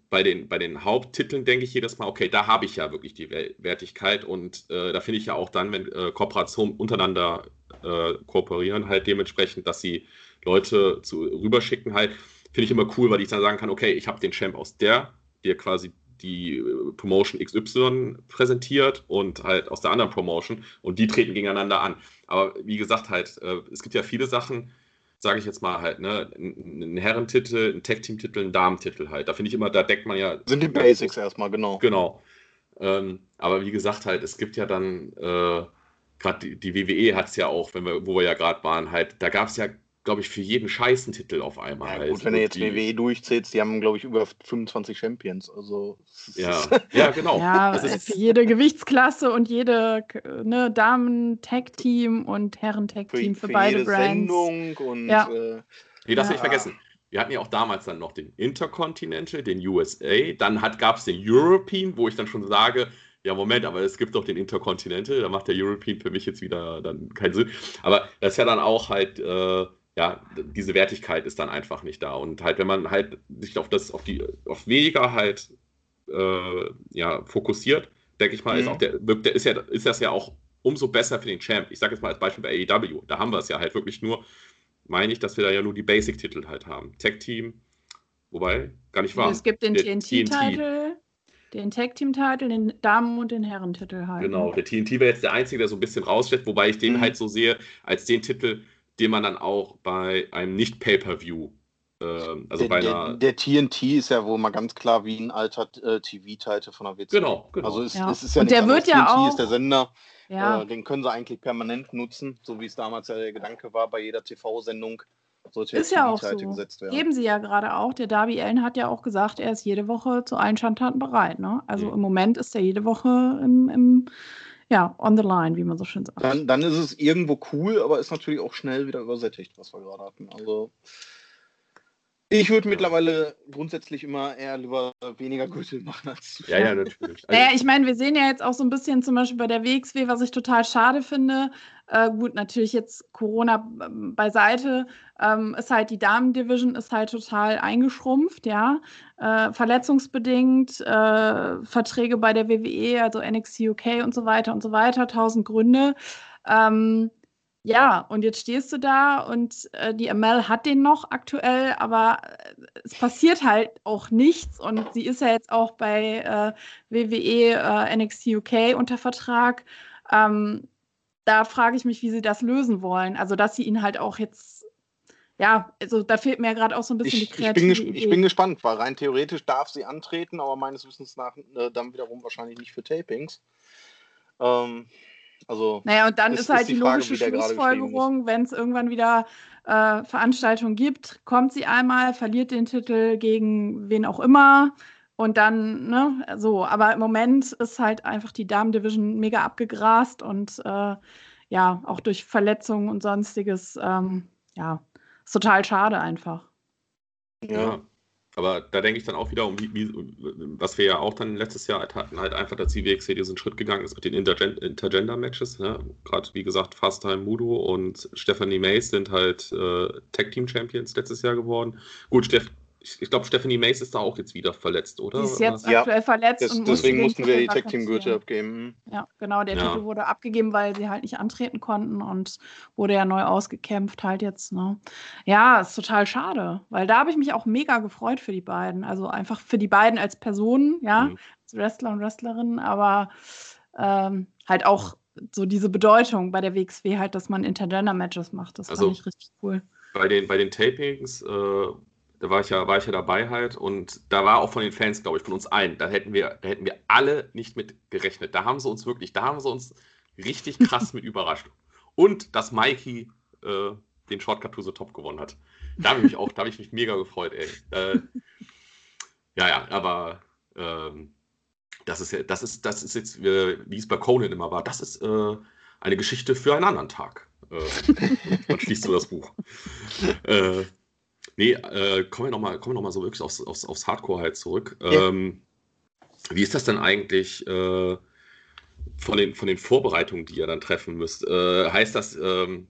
Speaker 2: bei den, bei den Haupttiteln denke ich jedes Mal, okay, da habe ich ja wirklich die Wertigkeit und äh, da finde ich ja auch dann, wenn äh, Kooperationen untereinander äh, kooperieren, halt dementsprechend, dass sie Leute zu, rüberschicken, halt, finde ich immer cool, weil ich dann sagen kann, okay, ich habe den Champ aus der, der quasi die äh, Promotion XY präsentiert und halt aus der anderen Promotion und die treten gegeneinander an. Aber wie gesagt, halt, äh, es gibt ja viele Sachen, sage ich jetzt mal halt, ne, ein Herrentitel, ein Tag-Team-Titel, ein Damentitel halt. Da finde ich immer, da deckt man ja.
Speaker 3: Sind die Basics ja, erstmal, genau.
Speaker 2: Genau. Ähm, aber wie gesagt, halt, es gibt ja dann, äh, gerade die, die, WWE hat es ja auch, wenn wir, wo wir ja gerade waren, halt, da gab es ja glaube ich, für jeden scheißen Titel auf einmal.
Speaker 3: Ja, gut, wenn du jetzt die, WWE durchzählst, die haben, glaube ich, über 25 Champions. Also,
Speaker 2: ja, ja, genau.
Speaker 1: Ja, für jede Gewichtsklasse und jede ne, Damen-Tag-Team und Herren-Tag-Team für, für, für, beide jede Brands.
Speaker 3: Sendung und. Ja.
Speaker 2: Äh, nee, das ja. nicht vergessen. Wir hatten ja auch damals dann noch den Intercontinental, den USA, dann gab es den European, wo ich dann schon sage, ja, Moment, aber es gibt doch den Intercontinental, da macht der European für mich jetzt wieder dann keinen Sinn. Aber das ist ja dann auch halt, äh, ja, diese Wertigkeit ist dann einfach nicht da. Und halt, wenn man halt sich auf das, auf die, auf weniger halt äh, ja, fokussiert, denke ich mal, mhm. ist auch der, der, ist ja, ist das ja auch umso besser für den Champ. Ich sage jetzt mal als Beispiel bei AEW, da haben wir es ja halt wirklich nur, meine ich, dass wir da ja nur die Basic-Titel halt haben. Tag-Team, wobei, gar nicht wahr.
Speaker 1: Es gibt den TNT-Titel, den Tag-Team-Titel, den Damen- und den Herrentitel halt.
Speaker 2: Genau, der TNT wäre jetzt der einzige, der so ein bisschen raussteht, wobei ich den mhm. halt so sehe, als den Titel, den man dann auch bei einem Nicht-Pay-Per-View ähm, also
Speaker 3: der, bei einer der, der, TNT ist ja wohl mal ganz klar wie ein alter äh, TV-Titel von der WC.
Speaker 2: Genau, genau.
Speaker 3: Also es,
Speaker 1: ja.
Speaker 3: es ist ja
Speaker 1: Und der wird ja
Speaker 3: TNT
Speaker 1: auch.
Speaker 3: ist der Sender.
Speaker 1: Ja.
Speaker 3: Äh, den können sie eigentlich permanent nutzen, so wie es damals ja der Gedanke war bei jeder TV-Sendung.
Speaker 1: Sollte ist ja auch so. Gesetzt werden. Geben sie ja gerade auch. Der Darby Allen hat ja auch gesagt, er ist jede Woche zu allen Schandtaten bereit. Ne? Also mhm. im Moment ist er jede Woche im, im ja, on the line, wie man so schön sagt.
Speaker 3: Dann, dann ist es irgendwo cool, aber ist natürlich auch schnell wieder übersättigt, was wir gerade hatten. Also Ich würde mittlerweile grundsätzlich immer eher lieber weniger Gürtel machen als
Speaker 2: Ja, ja, natürlich.
Speaker 1: Also, naja, ich meine, wir sehen ja jetzt auch so ein bisschen zum Beispiel bei der WXW, was ich total schade finde. Äh, gut, natürlich jetzt Corona ähm, beiseite, ähm, ist halt die Damen-Division ist halt total eingeschrumpft, ja. Äh, verletzungsbedingt, äh, Verträge bei der WWE, also NXT UK und so weiter und so weiter, tausend Gründe. Ähm, ja, und jetzt stehst du da und äh, die ML hat den noch aktuell, aber äh, es passiert halt auch nichts und sie ist ja jetzt auch bei äh, WWE äh, NXT UK unter Vertrag. Ähm, da frage ich mich, wie sie das lösen wollen. Also, dass sie ihn halt auch jetzt, ja, also da fehlt mir ja gerade auch so ein bisschen
Speaker 3: ich,
Speaker 1: die kreative
Speaker 3: ich bin, ich bin gespannt, weil rein theoretisch darf sie antreten, aber meines Wissens nach äh, dann wiederum wahrscheinlich nicht für Tapings. Ähm, also,
Speaker 1: naja, und dann ist, ist halt ist die, die Frage, logische Schlussfolgerung, wenn es irgendwann wieder äh, Veranstaltungen gibt, kommt sie einmal, verliert den Titel gegen wen auch immer und dann, ne, so. Aber im Moment ist halt einfach die Damen-Division mega abgegrast und äh, ja, auch durch Verletzungen und sonstiges, ähm, ja, ist total schade einfach.
Speaker 2: Ja. Aber da denke ich dann auch wieder um, wie, wie, was wir ja auch dann letztes Jahr hatten, halt einfach, dass die WXC diesen Schritt gegangen ist mit den Intergen Intergender-Matches. Ne? Gerade wie gesagt, Fasttime Mudo und Stephanie Mays sind halt äh, Tag-Team-Champions letztes Jahr geworden. Gut, Steff ich, ich glaube, Stephanie Mace ist da auch jetzt wieder verletzt, oder?
Speaker 1: Die ist jetzt ja. aktuell verletzt.
Speaker 3: Das, und deswegen mussten wir die Tag Team Gürtel abgeben.
Speaker 1: Ja, genau. Der ja. Titel wurde abgegeben, weil sie halt nicht antreten konnten und wurde ja neu ausgekämpft halt jetzt. Ne? Ja, ist total schade, weil da habe ich mich auch mega gefreut für die beiden. Also einfach für die beiden als Personen, ja, mhm. als Wrestler und Wrestlerinnen, aber ähm, halt auch so diese Bedeutung bei der WXW halt, dass man Intergender-Matches macht. Das also, fand ich richtig cool.
Speaker 2: Bei den, bei den Tapings äh, da war ich ja, war ich ja dabei halt und da war auch von den Fans, glaube ich, von uns allen, da hätten wir, da hätten wir alle nicht mit gerechnet. Da haben sie uns wirklich, da haben sie uns richtig krass mit überrascht. Und dass Mikey äh, den Shortcut to the Top gewonnen hat. Da habe ich mich auch, da habe ich mich mega gefreut, ey. Äh, ja, ja, aber ähm, das ist ja, das ist, das ist jetzt, wie es bei Conan immer war, das ist äh, eine Geschichte für einen anderen Tag. Äh, man schließt so das Buch. Äh, Nee, äh, kommen wir nochmal noch so wirklich aufs, aufs, aufs Hardcore halt zurück. Ja. Ähm, wie ist das denn eigentlich äh, von, den, von den Vorbereitungen, die ihr dann treffen müsst? Äh, heißt das ähm,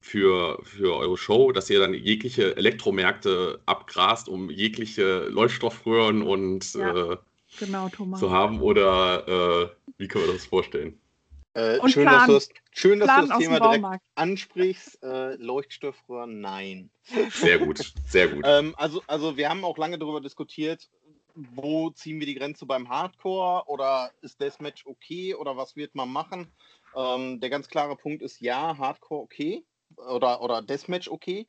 Speaker 2: für, für eure Show, dass ihr dann jegliche Elektromärkte abgrast, um jegliche Leuchtstoffröhren und ja, äh, genau, zu haben? Oder äh, wie können wir das vorstellen?
Speaker 3: Äh, schön, dass du das, schön, dass du das Thema direkt ansprichst. Äh, Leuchtstoffröhr, nein.
Speaker 2: Sehr gut, sehr gut.
Speaker 3: ähm, also, also wir haben auch lange darüber diskutiert, wo ziehen wir die Grenze beim Hardcore oder ist das Match okay oder was wird man machen? Ähm, der ganz klare Punkt ist ja, Hardcore okay oder, oder Deathmatch okay.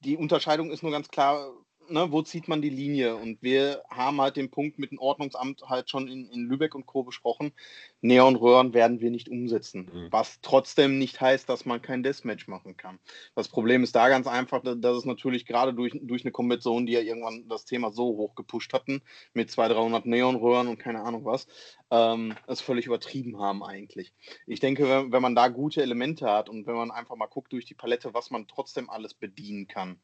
Speaker 3: Die Unterscheidung ist nur ganz klar, ne, wo zieht man die Linie? Und wir haben halt den Punkt mit dem Ordnungsamt halt schon in, in Lübeck und Co. besprochen. Neonröhren werden wir nicht umsetzen. Mhm. Was trotzdem nicht heißt, dass man kein Deathmatch machen kann. Das Problem ist da ganz einfach, dass es natürlich gerade durch, durch eine Konvention, die ja irgendwann das Thema so hoch gepusht hatten, mit 200, 300 Neonröhren und keine Ahnung was, ähm, es völlig übertrieben haben eigentlich. Ich denke, wenn, wenn man da gute Elemente hat und wenn man einfach mal guckt durch die Palette, was man trotzdem alles bedienen kann,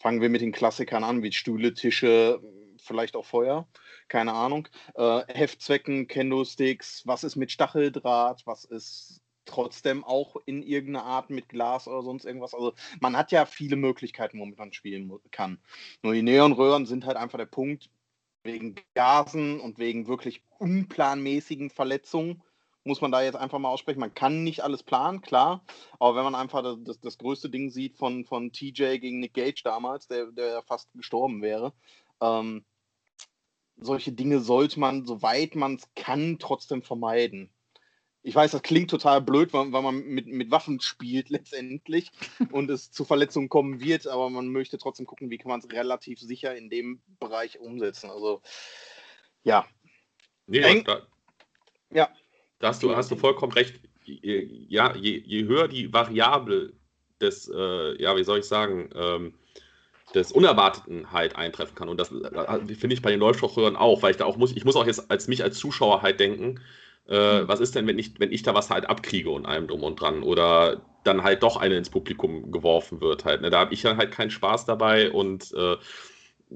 Speaker 3: Fangen wir mit den Klassikern an, wie Stühle, Tische, vielleicht auch Feuer, keine Ahnung. Äh, Heftzwecken, Kendo-Sticks, was ist mit Stacheldraht, was ist trotzdem auch in irgendeiner Art mit Glas oder sonst irgendwas. Also man hat ja viele Möglichkeiten, womit man spielen kann. Nur die Neonröhren sind halt einfach der Punkt, wegen Gasen und wegen wirklich unplanmäßigen Verletzungen muss man da jetzt einfach mal aussprechen. Man kann nicht alles planen, klar, aber wenn man einfach das, das, das größte Ding sieht von, von TJ gegen Nick Gage damals, der, der fast gestorben wäre, ähm, solche Dinge sollte man, soweit man es kann, trotzdem vermeiden. Ich weiß, das klingt total blöd, weil, weil man mit, mit Waffen spielt letztendlich und es zu Verletzungen kommen wird, aber man möchte trotzdem gucken, wie kann man es relativ sicher in dem Bereich umsetzen. Also ja.
Speaker 2: Nee, da, ja. Da hast du, hast du vollkommen recht. Ja, je, je höher die Variable des, äh, ja, wie soll ich sagen, ähm, des Unerwarteten halt eintreffen kann. Und das äh, finde ich bei den Leuchtstoffröhren auch, weil ich da auch muss, ich muss auch jetzt als mich als Zuschauer halt denken, äh, mhm. was ist denn, wenn ich, wenn ich da was halt abkriege und allem drum und dran oder dann halt doch eine ins Publikum geworfen wird halt. Ne? Da habe ich dann halt keinen Spaß dabei und äh,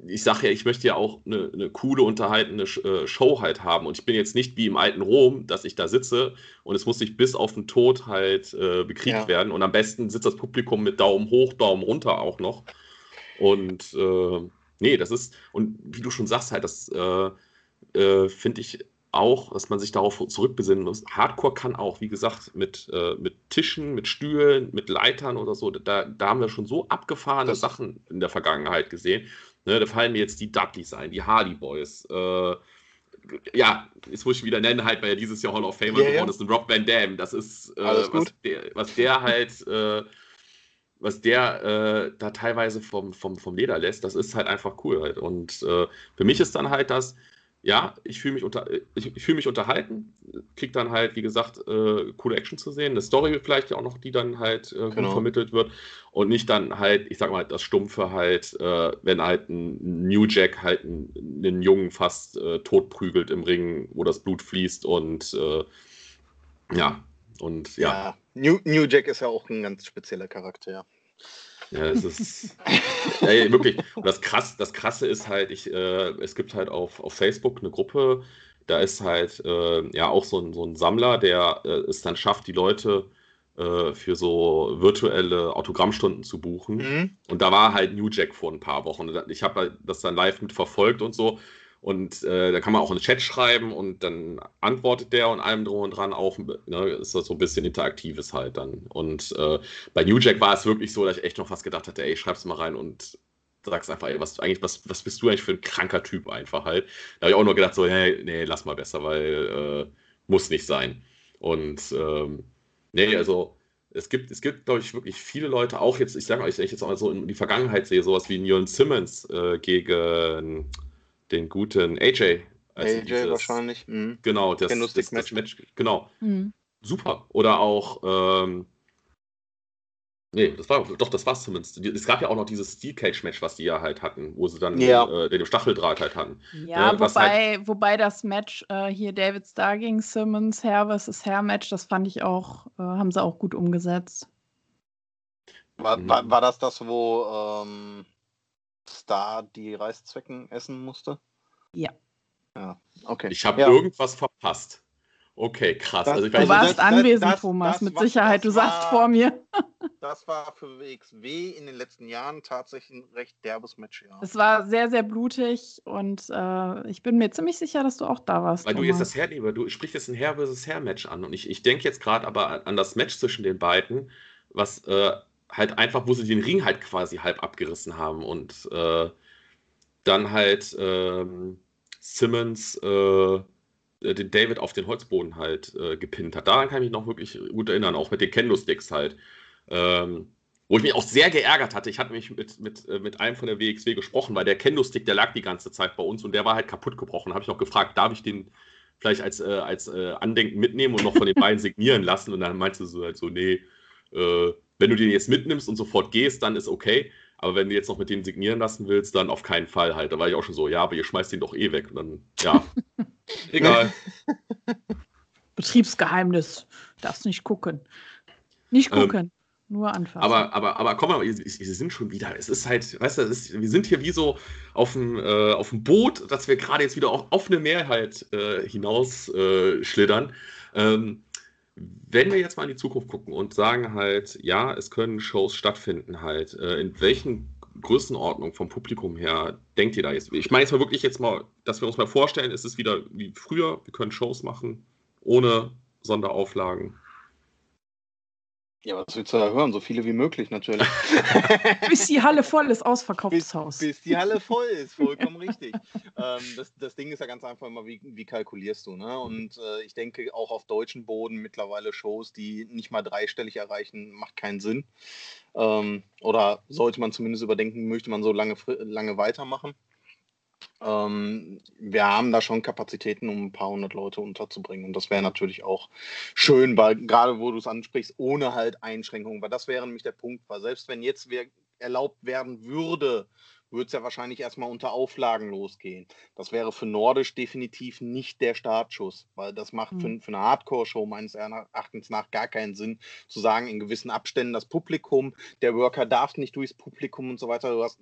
Speaker 2: ich sage ja, ich möchte ja auch eine, eine coole, unterhaltende äh, Show halt haben. Und ich bin jetzt nicht wie im alten Rom, dass ich da sitze und es muss sich bis auf den Tod halt äh, bekriegt ja. werden. Und am besten sitzt das Publikum mit Daumen hoch, Daumen runter auch noch. Und äh, nee, das ist, und wie du schon sagst, halt, das äh, äh, finde ich auch, dass man sich darauf zurückbesinnen muss. Hardcore kann auch, wie gesagt, mit, äh, mit Tischen, mit Stühlen, mit Leitern oder so, da, da haben wir schon so abgefahrene das Sachen in der Vergangenheit gesehen. Ne, da fallen mir jetzt die Dudleys ein, die Hardy Boys. Äh, ja, jetzt muss ich wieder nennen, halt, weil er dieses Jahr Hall of Famer yeah, geworden ist, ein Rob Van Dam. Das ist, äh, was, der, was der halt, äh, was der äh, da teilweise vom, vom, vom Leder lässt, das ist halt einfach cool halt. Und äh, für mich ist dann halt das, ja, ich fühle mich, unter, ich, ich fühl mich unterhalten, kriege dann halt, wie gesagt, äh, coole Action zu sehen, eine Story vielleicht auch noch, die dann halt äh, genau. vermittelt wird und nicht dann halt, ich sag mal, das Stumpfe halt, äh, wenn halt ein New Jack halt einen, einen Jungen fast äh, totprügelt im Ring, wo das Blut fließt und äh, ja, und ja. ja.
Speaker 3: New, New Jack ist ja auch ein ganz spezieller Charakter.
Speaker 2: Ja, es ist ja, wirklich. Und das, krass, das Krasse ist halt, ich, äh, es gibt halt auf, auf Facebook eine Gruppe, da ist halt äh, ja auch so ein, so ein Sammler, der äh, es dann schafft, die Leute äh, für so virtuelle Autogrammstunden zu buchen. Mhm. Und da war halt New Jack vor ein paar Wochen. Ich habe halt das dann live mitverfolgt und so. Und äh, da kann man auch in den Chat schreiben und dann antwortet der und allem drum und dran auch, ne, ist das so ein bisschen Interaktives halt dann. Und äh, bei New Jack war es wirklich so, dass ich echt noch fast gedacht hatte, ey, schreib's mal rein und sag's einfach, ey, was eigentlich, was, was bist du eigentlich für ein kranker Typ einfach halt. Da habe ich auch nur gedacht, so, hey, nee, lass mal besser, weil äh, muss nicht sein. Und ähm, nee, also es gibt, es gibt, glaube ich, wirklich viele Leute, auch jetzt, ich sage euch, wenn ich jetzt auch mal so in die Vergangenheit sehe, sowas wie Neon Simmons äh, gegen den guten AJ.
Speaker 3: AJ dieses, wahrscheinlich. Mhm.
Speaker 2: Genau, das, das, das, Match. Match. Genau. Mhm. Super. Oder auch, ähm, nee, das war, doch, das war zumindest. Es gab ja auch noch dieses Steel Cage Match, was die ja halt hatten, wo sie dann ja. äh, den Stacheldraht halt hatten.
Speaker 1: Ja, äh, wobei, halt, wobei das Match äh, hier David Starr gegen Simmons, Herr vs. Herr Match, das fand ich auch, äh, haben sie auch gut umgesetzt.
Speaker 3: War, war, mhm. war das das, wo ähm, Star die Reißzwecken essen musste?
Speaker 1: Ja.
Speaker 3: Ja, okay.
Speaker 2: Ich habe
Speaker 3: ja.
Speaker 2: irgendwas verpasst. Okay, krass.
Speaker 1: Das, also du warst das, anwesend, das, Thomas, mit war, Sicherheit. Du saßt vor mir.
Speaker 3: das war für WXW in den letzten Jahren tatsächlich ein recht derbes Match, ja.
Speaker 1: Es war sehr, sehr blutig und äh, ich bin mir ziemlich sicher, dass du auch da warst.
Speaker 2: Weil Thomas. du jetzt das Herr lieber, du sprichst jetzt ein Herr versus Herr Match an und ich, ich denke jetzt gerade aber an das Match zwischen den beiden, was äh, halt einfach, wo sie den Ring halt quasi halb abgerissen haben und äh, dann halt ähm, Simmons äh, den David auf den Holzboden halt äh, gepinnt hat. Daran kann ich mich noch wirklich gut erinnern, auch mit den Kendo-Sticks halt. Ähm, wo ich mich auch sehr geärgert hatte. Ich hatte mich mit, mit, äh, mit einem von der WXW gesprochen, weil der Kendo-Stick, der lag die ganze Zeit bei uns und der war halt kaputt gebrochen. Da habe ich noch gefragt, darf ich den vielleicht als, äh, als äh, Andenken mitnehmen und noch von den beiden signieren lassen? Und dann meinte sie halt so, nee, äh, wenn du den jetzt mitnimmst und sofort gehst, dann ist okay. Aber wenn du jetzt noch mit denen signieren lassen willst, dann auf keinen Fall halt. Da war ich auch schon so, ja, aber ihr schmeißt den doch eh weg. Und dann, ja, egal.
Speaker 1: Betriebsgeheimnis. Darfst nicht gucken. Nicht ähm, gucken. Ähm, nur anfassen.
Speaker 2: Aber, aber, aber komm mal, wir sind schon wieder. Es ist halt, weißt du, ist, wir sind hier wie so auf dem, äh, auf dem Boot, dass wir gerade jetzt wieder auf, auf eine Mehrheit äh, hinaus äh, schlittern. Ähm, wenn wir jetzt mal in die Zukunft gucken und sagen halt, ja, es können Shows stattfinden halt, äh, in welchen Größenordnung vom Publikum her denkt ihr da jetzt? Ich meine jetzt mal wirklich jetzt mal, dass wir uns mal vorstellen, es ist wieder wie früher, wir können Shows machen, ohne Sonderauflagen.
Speaker 3: Ja, was willst du da hören? So viele wie möglich natürlich.
Speaker 1: bis die Halle voll ist, ausverkauftes bis, Haus.
Speaker 3: Bis die Halle voll ist, vollkommen richtig. Ähm, das, das Ding ist ja ganz einfach immer, wie, wie kalkulierst du? Ne? Und äh, ich denke, auch auf deutschen Boden mittlerweile Shows, die nicht mal dreistellig erreichen, macht keinen Sinn. Ähm, oder sollte man zumindest überdenken, möchte man so lange, lange weitermachen. Ähm, wir haben da schon Kapazitäten, um ein paar hundert Leute unterzubringen. Und das wäre natürlich auch schön, weil gerade wo du es ansprichst, ohne halt Einschränkungen, weil das wäre nämlich der Punkt, weil selbst wenn jetzt erlaubt werden würde, würde es ja wahrscheinlich erstmal unter Auflagen losgehen. Das wäre für Nordisch definitiv nicht der Startschuss, weil das macht mhm. für, für, eine Hardcore-Show meines Erachtens nach gar keinen Sinn, zu sagen, in gewissen Abständen das Publikum, der Worker darf nicht durchs Publikum und so weiter. Du hast,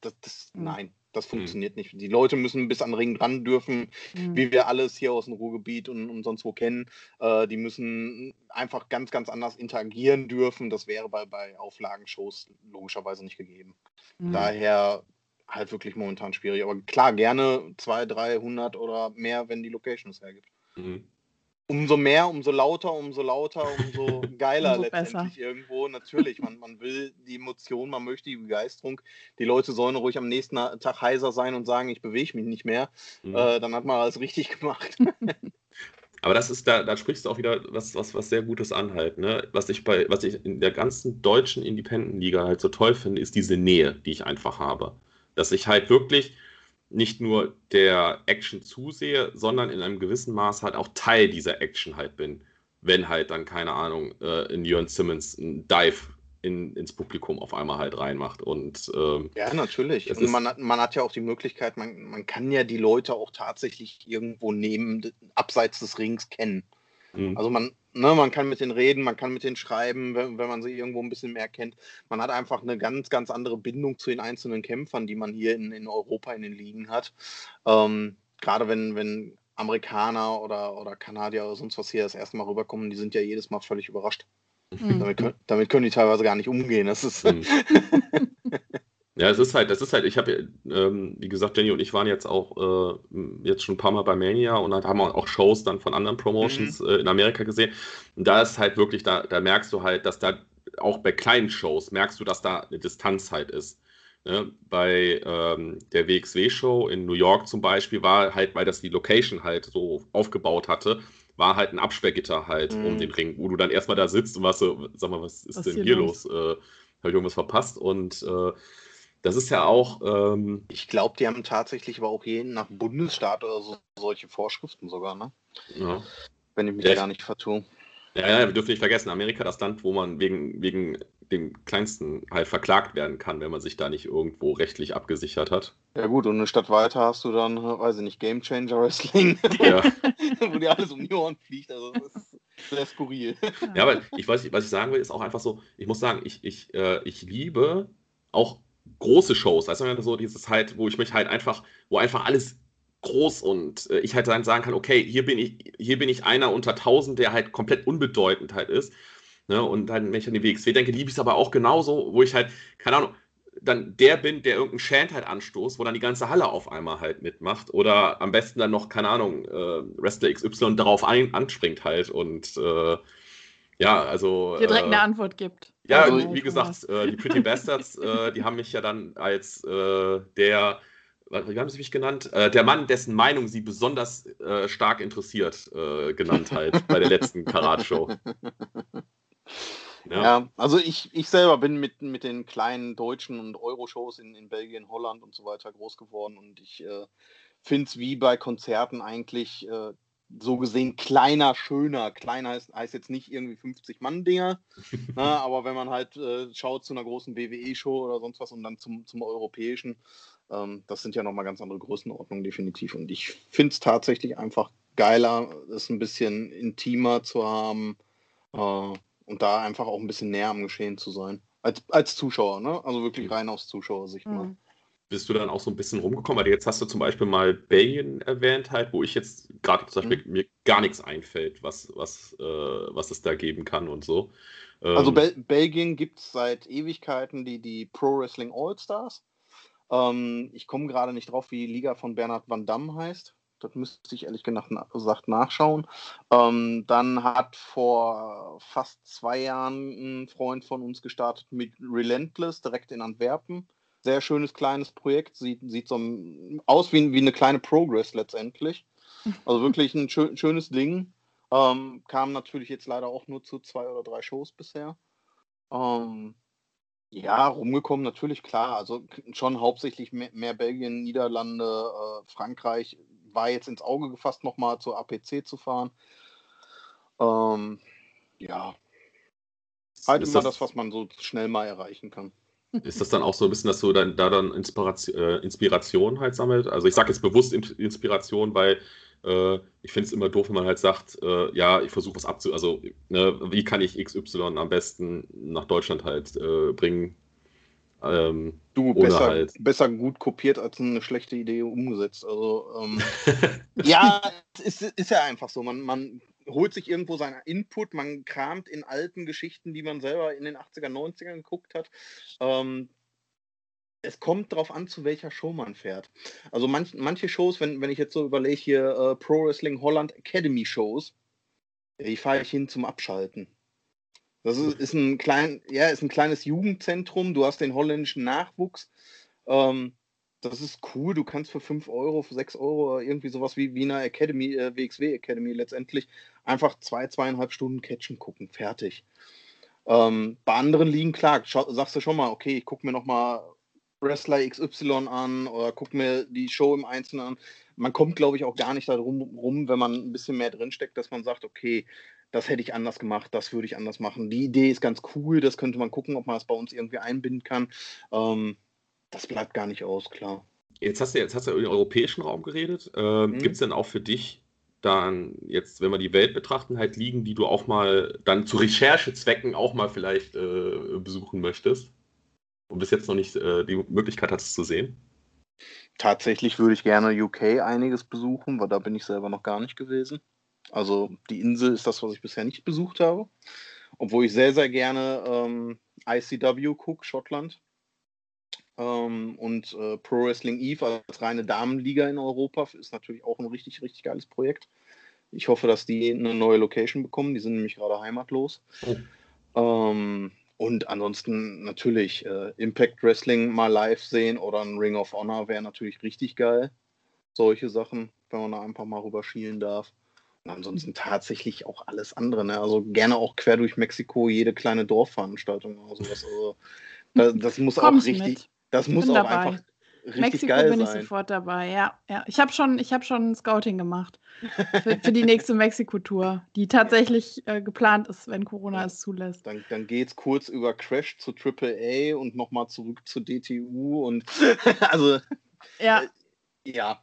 Speaker 3: das, das, mhm. Nein, Das hm. funktioniert mhm. nicht. Die Leute müssen bis an den Ring dran dürfen, mhm. wie wir alles hier aus dem Ruhrgebiet und, und sonst wo kennen. Äh, die müssen einfach ganz, ganz anders interagieren dürfen. Das wäre bei, bei Auflagenshows logischerweise nicht gegeben. Mhm. Daher halt wirklich momentan schwierig. Aber klar, gerne 200, 300 oder mehr, wenn die Location es hergibt. Mhm umso mehr, umso lauter, umso lauter, umso geiler umso letztendlich besser. irgendwo. Natürlich, man, man will die Emotion, man möchte die Begeisterung. Die Leute sollen ruhig am nächsten Tag heiser sein und sagen, ich bewege mich nicht mehr. Mhm. Äh, dann hat man alles richtig gemacht.
Speaker 2: Aber das ist, da, da sprichst du auch wieder was, was, was sehr Gutes an halt. Ne? Was, ich bei, was ich in der ganzen deutschen Independent-Liga halt so toll finde, ist diese Nähe, die ich einfach habe. Dass ich halt wirklich, nicht nur der Action zusehe, sondern in einem gewissen Maß halt auch Teil dieser Action halt bin. Wenn halt dann, keine Ahnung, äh, in Jörn Simmons ein Dive in, ins Publikum auf einmal halt reinmacht. Und, ähm,
Speaker 3: ja, natürlich. Und man hat, man hat ja auch die Möglichkeit, man, man kann ja die Leute auch tatsächlich irgendwo neben, abseits des Rings kennen. Mhm. Also man, ne, man kann mit denen reden, man kann mit denen schreiben, wenn, wenn, man sie irgendwo ein bisschen mehr kennt. Man hat einfach eine ganz, ganz andere Bindung zu den einzelnen Kämpfern, die man hier in, in Europa in den Ligen hat. Ähm, Gerade wenn, wenn Amerikaner oder, oder Kanadier oder sonst was hier das erste Mal rüberkommen, die sind ja jedes Mal völlig überrascht. Mhm. Damit, können, damit, können die teilweise gar nicht umgehen. Das ist. Mhm.
Speaker 2: Ja, es ist halt, das ist halt, ich habe, ähm, wie gesagt, Jenny und ich waren jetzt auch äh, jetzt schon ein paar Mal bei Mania und dann haben wir auch Shows dann von anderen Promotions mhm. äh, in Amerika gesehen. Und da ist halt wirklich, da, da merkst du halt, dass da auch bei kleinen Shows merkst du, dass da eine Distanz halt ist. Ne? Bei ähm, der WXW-Show in New York zum Beispiel war halt, weil das die Location halt so aufgebaut hatte, war halt ein Absperrgitter halt mhm. um den Ring, wo du dann erstmal da sitzt und was so, sag mal, was ist was denn hier los? los? Äh, Habe ich irgendwas verpasst? Und äh, das ist ja auch. Ähm,
Speaker 3: ich glaube, die haben tatsächlich aber auch je nach Bundesstaat oder so solche Vorschriften sogar, ne? Ja. Wenn ich mich ja, gar nicht vertue.
Speaker 2: Ja, ja, wir dürfen nicht vergessen, Amerika das Land, wo man wegen, wegen dem kleinsten halt verklagt werden kann, wenn man sich da nicht irgendwo rechtlich abgesichert hat.
Speaker 3: Ja gut, und eine Stadt weiter hast du dann, weiß ich nicht, Game Changer Wrestling, ja. wo dir alles um die Ohren fliegt. Also das ist sehr skurril.
Speaker 2: Ja, aber ich weiß, was ich sagen will, ist auch einfach so, ich muss sagen, ich, ich, äh, ich liebe auch große Shows. Also so dieses halt, wo ich mich halt einfach, wo einfach alles groß und äh, ich halt dann sagen kann, okay, hier bin ich, hier bin ich einer unter tausend, der halt komplett unbedeutend halt ist. Ne? Und dann, wenn ich an die WXW denke, liebe ich es aber auch genauso, wo ich halt, keine Ahnung, dann der bin, der irgendeinen Chant halt anstoßt, wo dann die ganze Halle auf einmal halt mitmacht. Oder am besten dann noch, keine Ahnung, äh, Wrestler XY darauf ein, anspringt halt und äh, ja, also.
Speaker 1: Dir direkt äh, eine Antwort gibt.
Speaker 2: Ja, also, wie gesagt, äh, die Pretty Bastards, äh, die haben mich ja dann als äh, der, wie haben sie mich genannt? Äh, der Mann, dessen Meinung sie besonders äh, stark interessiert, genannt halt bei der letzten Karat-Show.
Speaker 3: Ja. ja. also ich, ich selber bin mit, mit den kleinen deutschen und Euro-Shows in, in Belgien, Holland und so weiter groß geworden und ich finde es wie bei Konzerten eigentlich so gesehen kleiner, schöner. Kleiner heißt, heißt jetzt nicht irgendwie 50-Mann-Dinger, ne, aber wenn man halt äh, schaut zu einer großen WWE-Show oder sonst was und dann zum, zum europäischen, ähm, das sind ja nochmal ganz andere Größenordnungen definitiv. Und ich finde es tatsächlich einfach geiler, es ein bisschen intimer zu haben äh, und da einfach auch ein bisschen näher am Geschehen zu sein. Als, als Zuschauer, ne? Also wirklich rein aus Zuschauersicht mhm. mal
Speaker 2: bist du dann auch so ein bisschen rumgekommen? Weil jetzt hast du zum Beispiel mal Belgien erwähnt, halt, wo ich jetzt gerade zum Beispiel mhm. mir gar nichts einfällt, was, was, äh, was es da geben kann und so.
Speaker 3: Ähm, also Bel Belgien gibt es seit Ewigkeiten die, die Pro Wrestling All-Stars. Ähm, ich komme gerade nicht drauf, wie die Liga von Bernhard Van Damme heißt. Das müsste ich ehrlich gesagt nachschauen. Ähm, dann hat vor fast zwei Jahren ein Freund von uns gestartet mit Relentless direkt in Antwerpen sehr schönes kleines Projekt. Sieht, sieht so aus wie, wie eine kleine Progress letztendlich. Also wirklich ein schön, schönes Ding. Ähm, kam natürlich jetzt leider auch nur zu zwei oder drei Shows bisher. Ähm, ja, rumgekommen natürlich, klar. Also schon hauptsächlich mehr, mehr Belgien, Niederlande, äh, Frankreich. War jetzt ins Auge gefasst, nochmal zur APC zu fahren. Ähm, ja. Halt immer das, das, was man so schnell mal erreichen kann.
Speaker 2: Ist das dann auch so ein bisschen, dass du dann da dann Inspiration, äh, Inspiration halt sammelt? Also ich sage jetzt bewusst Inspiration, weil äh, ich finde es immer doof, wenn man halt sagt, äh, ja, ich versuche was abzu... Also, ne, wie kann ich XY am besten nach Deutschland halt äh, bringen?
Speaker 3: Ähm, du, besser, halt... besser gut kopiert als eine schlechte Idee umgesetzt. Also, ähm, ja, es ist, ist ja einfach so. Man, man holt sich irgendwo seinen Input, man kramt in alten Geschichten, die man selber in den 80er, 90ern geguckt hat. Ähm, es kommt darauf an, zu welcher Show man fährt. Also manch, manche Shows, wenn, wenn ich jetzt so überlege, hier äh, Pro Wrestling Holland Academy Shows, die fahre ich hin zum Abschalten. Das ist, ist, ein klein, ja, ist ein kleines Jugendzentrum, du hast den holländischen Nachwuchs. Ähm, das ist cool, du kannst für 5 Euro, für 6 Euro irgendwie sowas wie Wiener Academy, äh, WXW Academy letztendlich einfach zwei, zweieinhalb Stunden Catchen gucken, fertig. Ähm, bei anderen liegen, klar, sagst du schon mal, okay, ich gucke mir nochmal Wrestler XY an oder gucke mir die Show im Einzelnen an. Man kommt, glaube ich, auch gar nicht darum rum, wenn man ein bisschen mehr drinsteckt, dass man sagt, okay, das hätte ich anders gemacht, das würde ich anders machen. Die Idee ist ganz cool, das könnte man gucken, ob man das bei uns irgendwie einbinden kann. Ähm, das bleibt gar nicht aus, klar.
Speaker 2: Jetzt hast du, jetzt hast du über den europäischen Raum geredet. Ähm, mhm. Gibt es denn auch für dich dann jetzt, wenn wir die Welt betrachten, halt liegen, die du auch mal dann zu Recherchezwecken auch mal vielleicht äh, besuchen möchtest? Und bis jetzt noch nicht äh, die Möglichkeit hattest zu sehen?
Speaker 3: Tatsächlich würde ich gerne UK einiges besuchen, weil da bin ich selber noch gar nicht gewesen. Also die Insel ist das, was ich bisher nicht besucht habe. Obwohl ich sehr, sehr gerne ähm, ICW gucke, Schottland. Ähm, und äh, Pro Wrestling Eve als reine Damenliga in Europa ist natürlich auch ein richtig, richtig geiles Projekt. Ich hoffe, dass die eine neue Location bekommen. Die sind nämlich gerade heimatlos. Oh. Ähm, und ansonsten natürlich äh, Impact Wrestling mal live sehen oder ein Ring of Honor wäre natürlich richtig geil. Solche Sachen, wenn man da einfach mal rüber schielen darf. Und ansonsten tatsächlich auch alles andere. Ne? Also gerne auch quer durch Mexiko jede kleine Dorfveranstaltung oder sowas. Also, das, das muss auch richtig. Mit. Das muss auch dabei. einfach richtig Mexiko geil bin
Speaker 1: sein. ich sofort dabei, ja. ja. Ich habe schon, hab schon Scouting gemacht für, für die nächste Mexiko-Tour, die tatsächlich äh, geplant ist, wenn Corona es zulässt.
Speaker 3: Dann, dann geht es kurz über Crash zu AAA und nochmal zurück zu DTU und also
Speaker 1: ja. Äh, ja,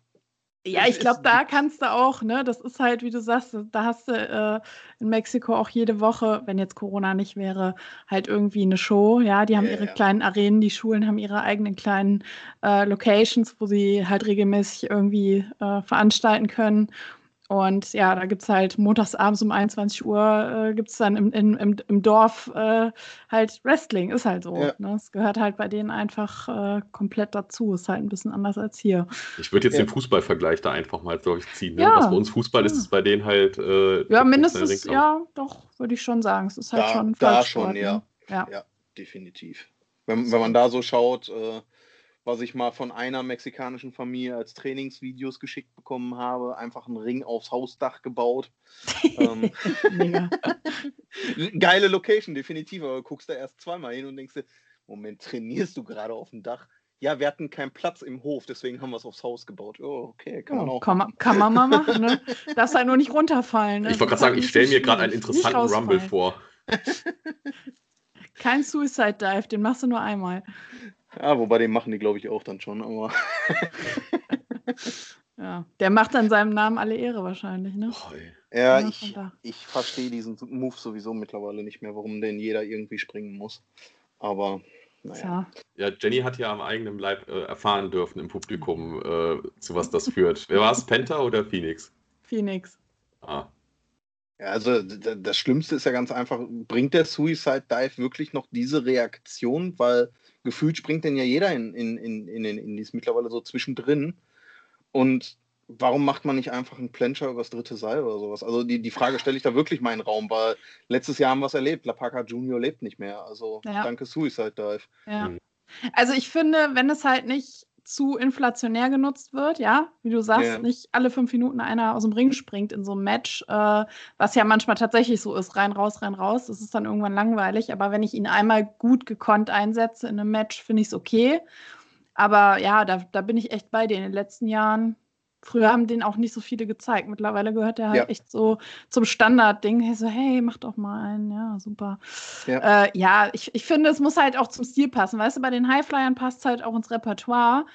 Speaker 1: ja, ich glaube, da kannst du auch, ne? Das ist halt, wie du sagst, da hast du äh, in Mexiko auch jede Woche, wenn jetzt Corona nicht wäre, halt irgendwie eine Show. Ja, die haben ja, ihre ja. kleinen Arenen, die Schulen haben ihre eigenen kleinen äh, Locations, wo sie halt regelmäßig irgendwie äh, veranstalten können. Und ja, da gibt es halt montags abends um 21 Uhr äh, gibt es dann im, im, im, im Dorf äh, halt Wrestling, ist halt so. Ja. Ne? Es gehört halt bei denen einfach äh, komplett dazu. Ist halt ein bisschen anders als hier.
Speaker 2: Ich würde jetzt ja. den Fußballvergleich da einfach mal durchziehen. Ne? Ja. Was bei uns Fußball ist, ist bei denen halt.
Speaker 1: Äh, ja, mindestens, ja, doch, würde ich schon sagen. Es ist halt
Speaker 3: da,
Speaker 1: schon.
Speaker 3: Da schon, ne? ja. ja. ja. definitiv. Wenn, wenn man da so schaut, äh, was ich mal von einer mexikanischen Familie als Trainingsvideos geschickt bekommen habe. Einfach einen Ring aufs Hausdach gebaut. ähm, Geile Location, definitiv, aber du guckst da erst zweimal hin und denkst dir, Moment, trainierst du gerade auf dem Dach? Ja, wir hatten keinen Platz im Hof, deswegen haben wir es aufs Haus gebaut. Oh, okay, kann man auch.
Speaker 1: Kann man, kann man mal machen, ne? Darfst halt nur nicht runterfallen. Ne?
Speaker 2: Ich wollte gerade sagen, ich stelle mir gerade einen interessanten Rumble vor.
Speaker 1: Kein Suicide Dive, den machst du nur einmal.
Speaker 3: Ja, wobei den machen die, glaube ich, auch dann schon, aber.
Speaker 1: ja, der macht dann seinem Namen alle Ehre wahrscheinlich, ne?
Speaker 3: Ja, ich, ich verstehe diesen Move sowieso mittlerweile nicht mehr, warum denn jeder irgendwie springen muss. Aber naja.
Speaker 2: Ja, Jenny hat ja am eigenen Leib äh, erfahren dürfen im Publikum, äh, zu was das führt. Wer war es, Penta oder Phoenix?
Speaker 1: Phoenix.
Speaker 3: Ah. Ja, also das Schlimmste ist ja ganz einfach, bringt der Suicide Dive wirklich noch diese Reaktion? Weil gefühlt springt denn ja jeder in, in, in, in, in die ist mittlerweile so zwischendrin. Und warum macht man nicht einfach einen Plenscher übers dritte Seil oder sowas? Also die, die Frage stelle ich da wirklich mal in den Raum, weil letztes Jahr haben wir es erlebt. La Paca Junior lebt nicht mehr. Also ja. danke Suicide Dive.
Speaker 1: Ja. Also ich finde, wenn es halt nicht zu inflationär genutzt wird, ja, wie du sagst, yeah. nicht alle fünf Minuten einer aus dem Ring springt in so einem Match, äh, was ja manchmal tatsächlich so ist, rein, raus, rein, raus, das ist dann irgendwann langweilig, aber wenn ich ihn einmal gut gekonnt einsetze in einem Match, finde ich es okay. Aber ja, da, da bin ich echt bei dir in den letzten Jahren. Früher haben den auch nicht so viele gezeigt. Mittlerweile gehört der halt ja. echt so zum Standardding. Hey, so, hey, mach doch mal einen. Ja, super. Ja, äh, ja ich, ich finde, es muss halt auch zum Stil passen. Weißt du, bei den Highflyern passt es halt auch ins Repertoire.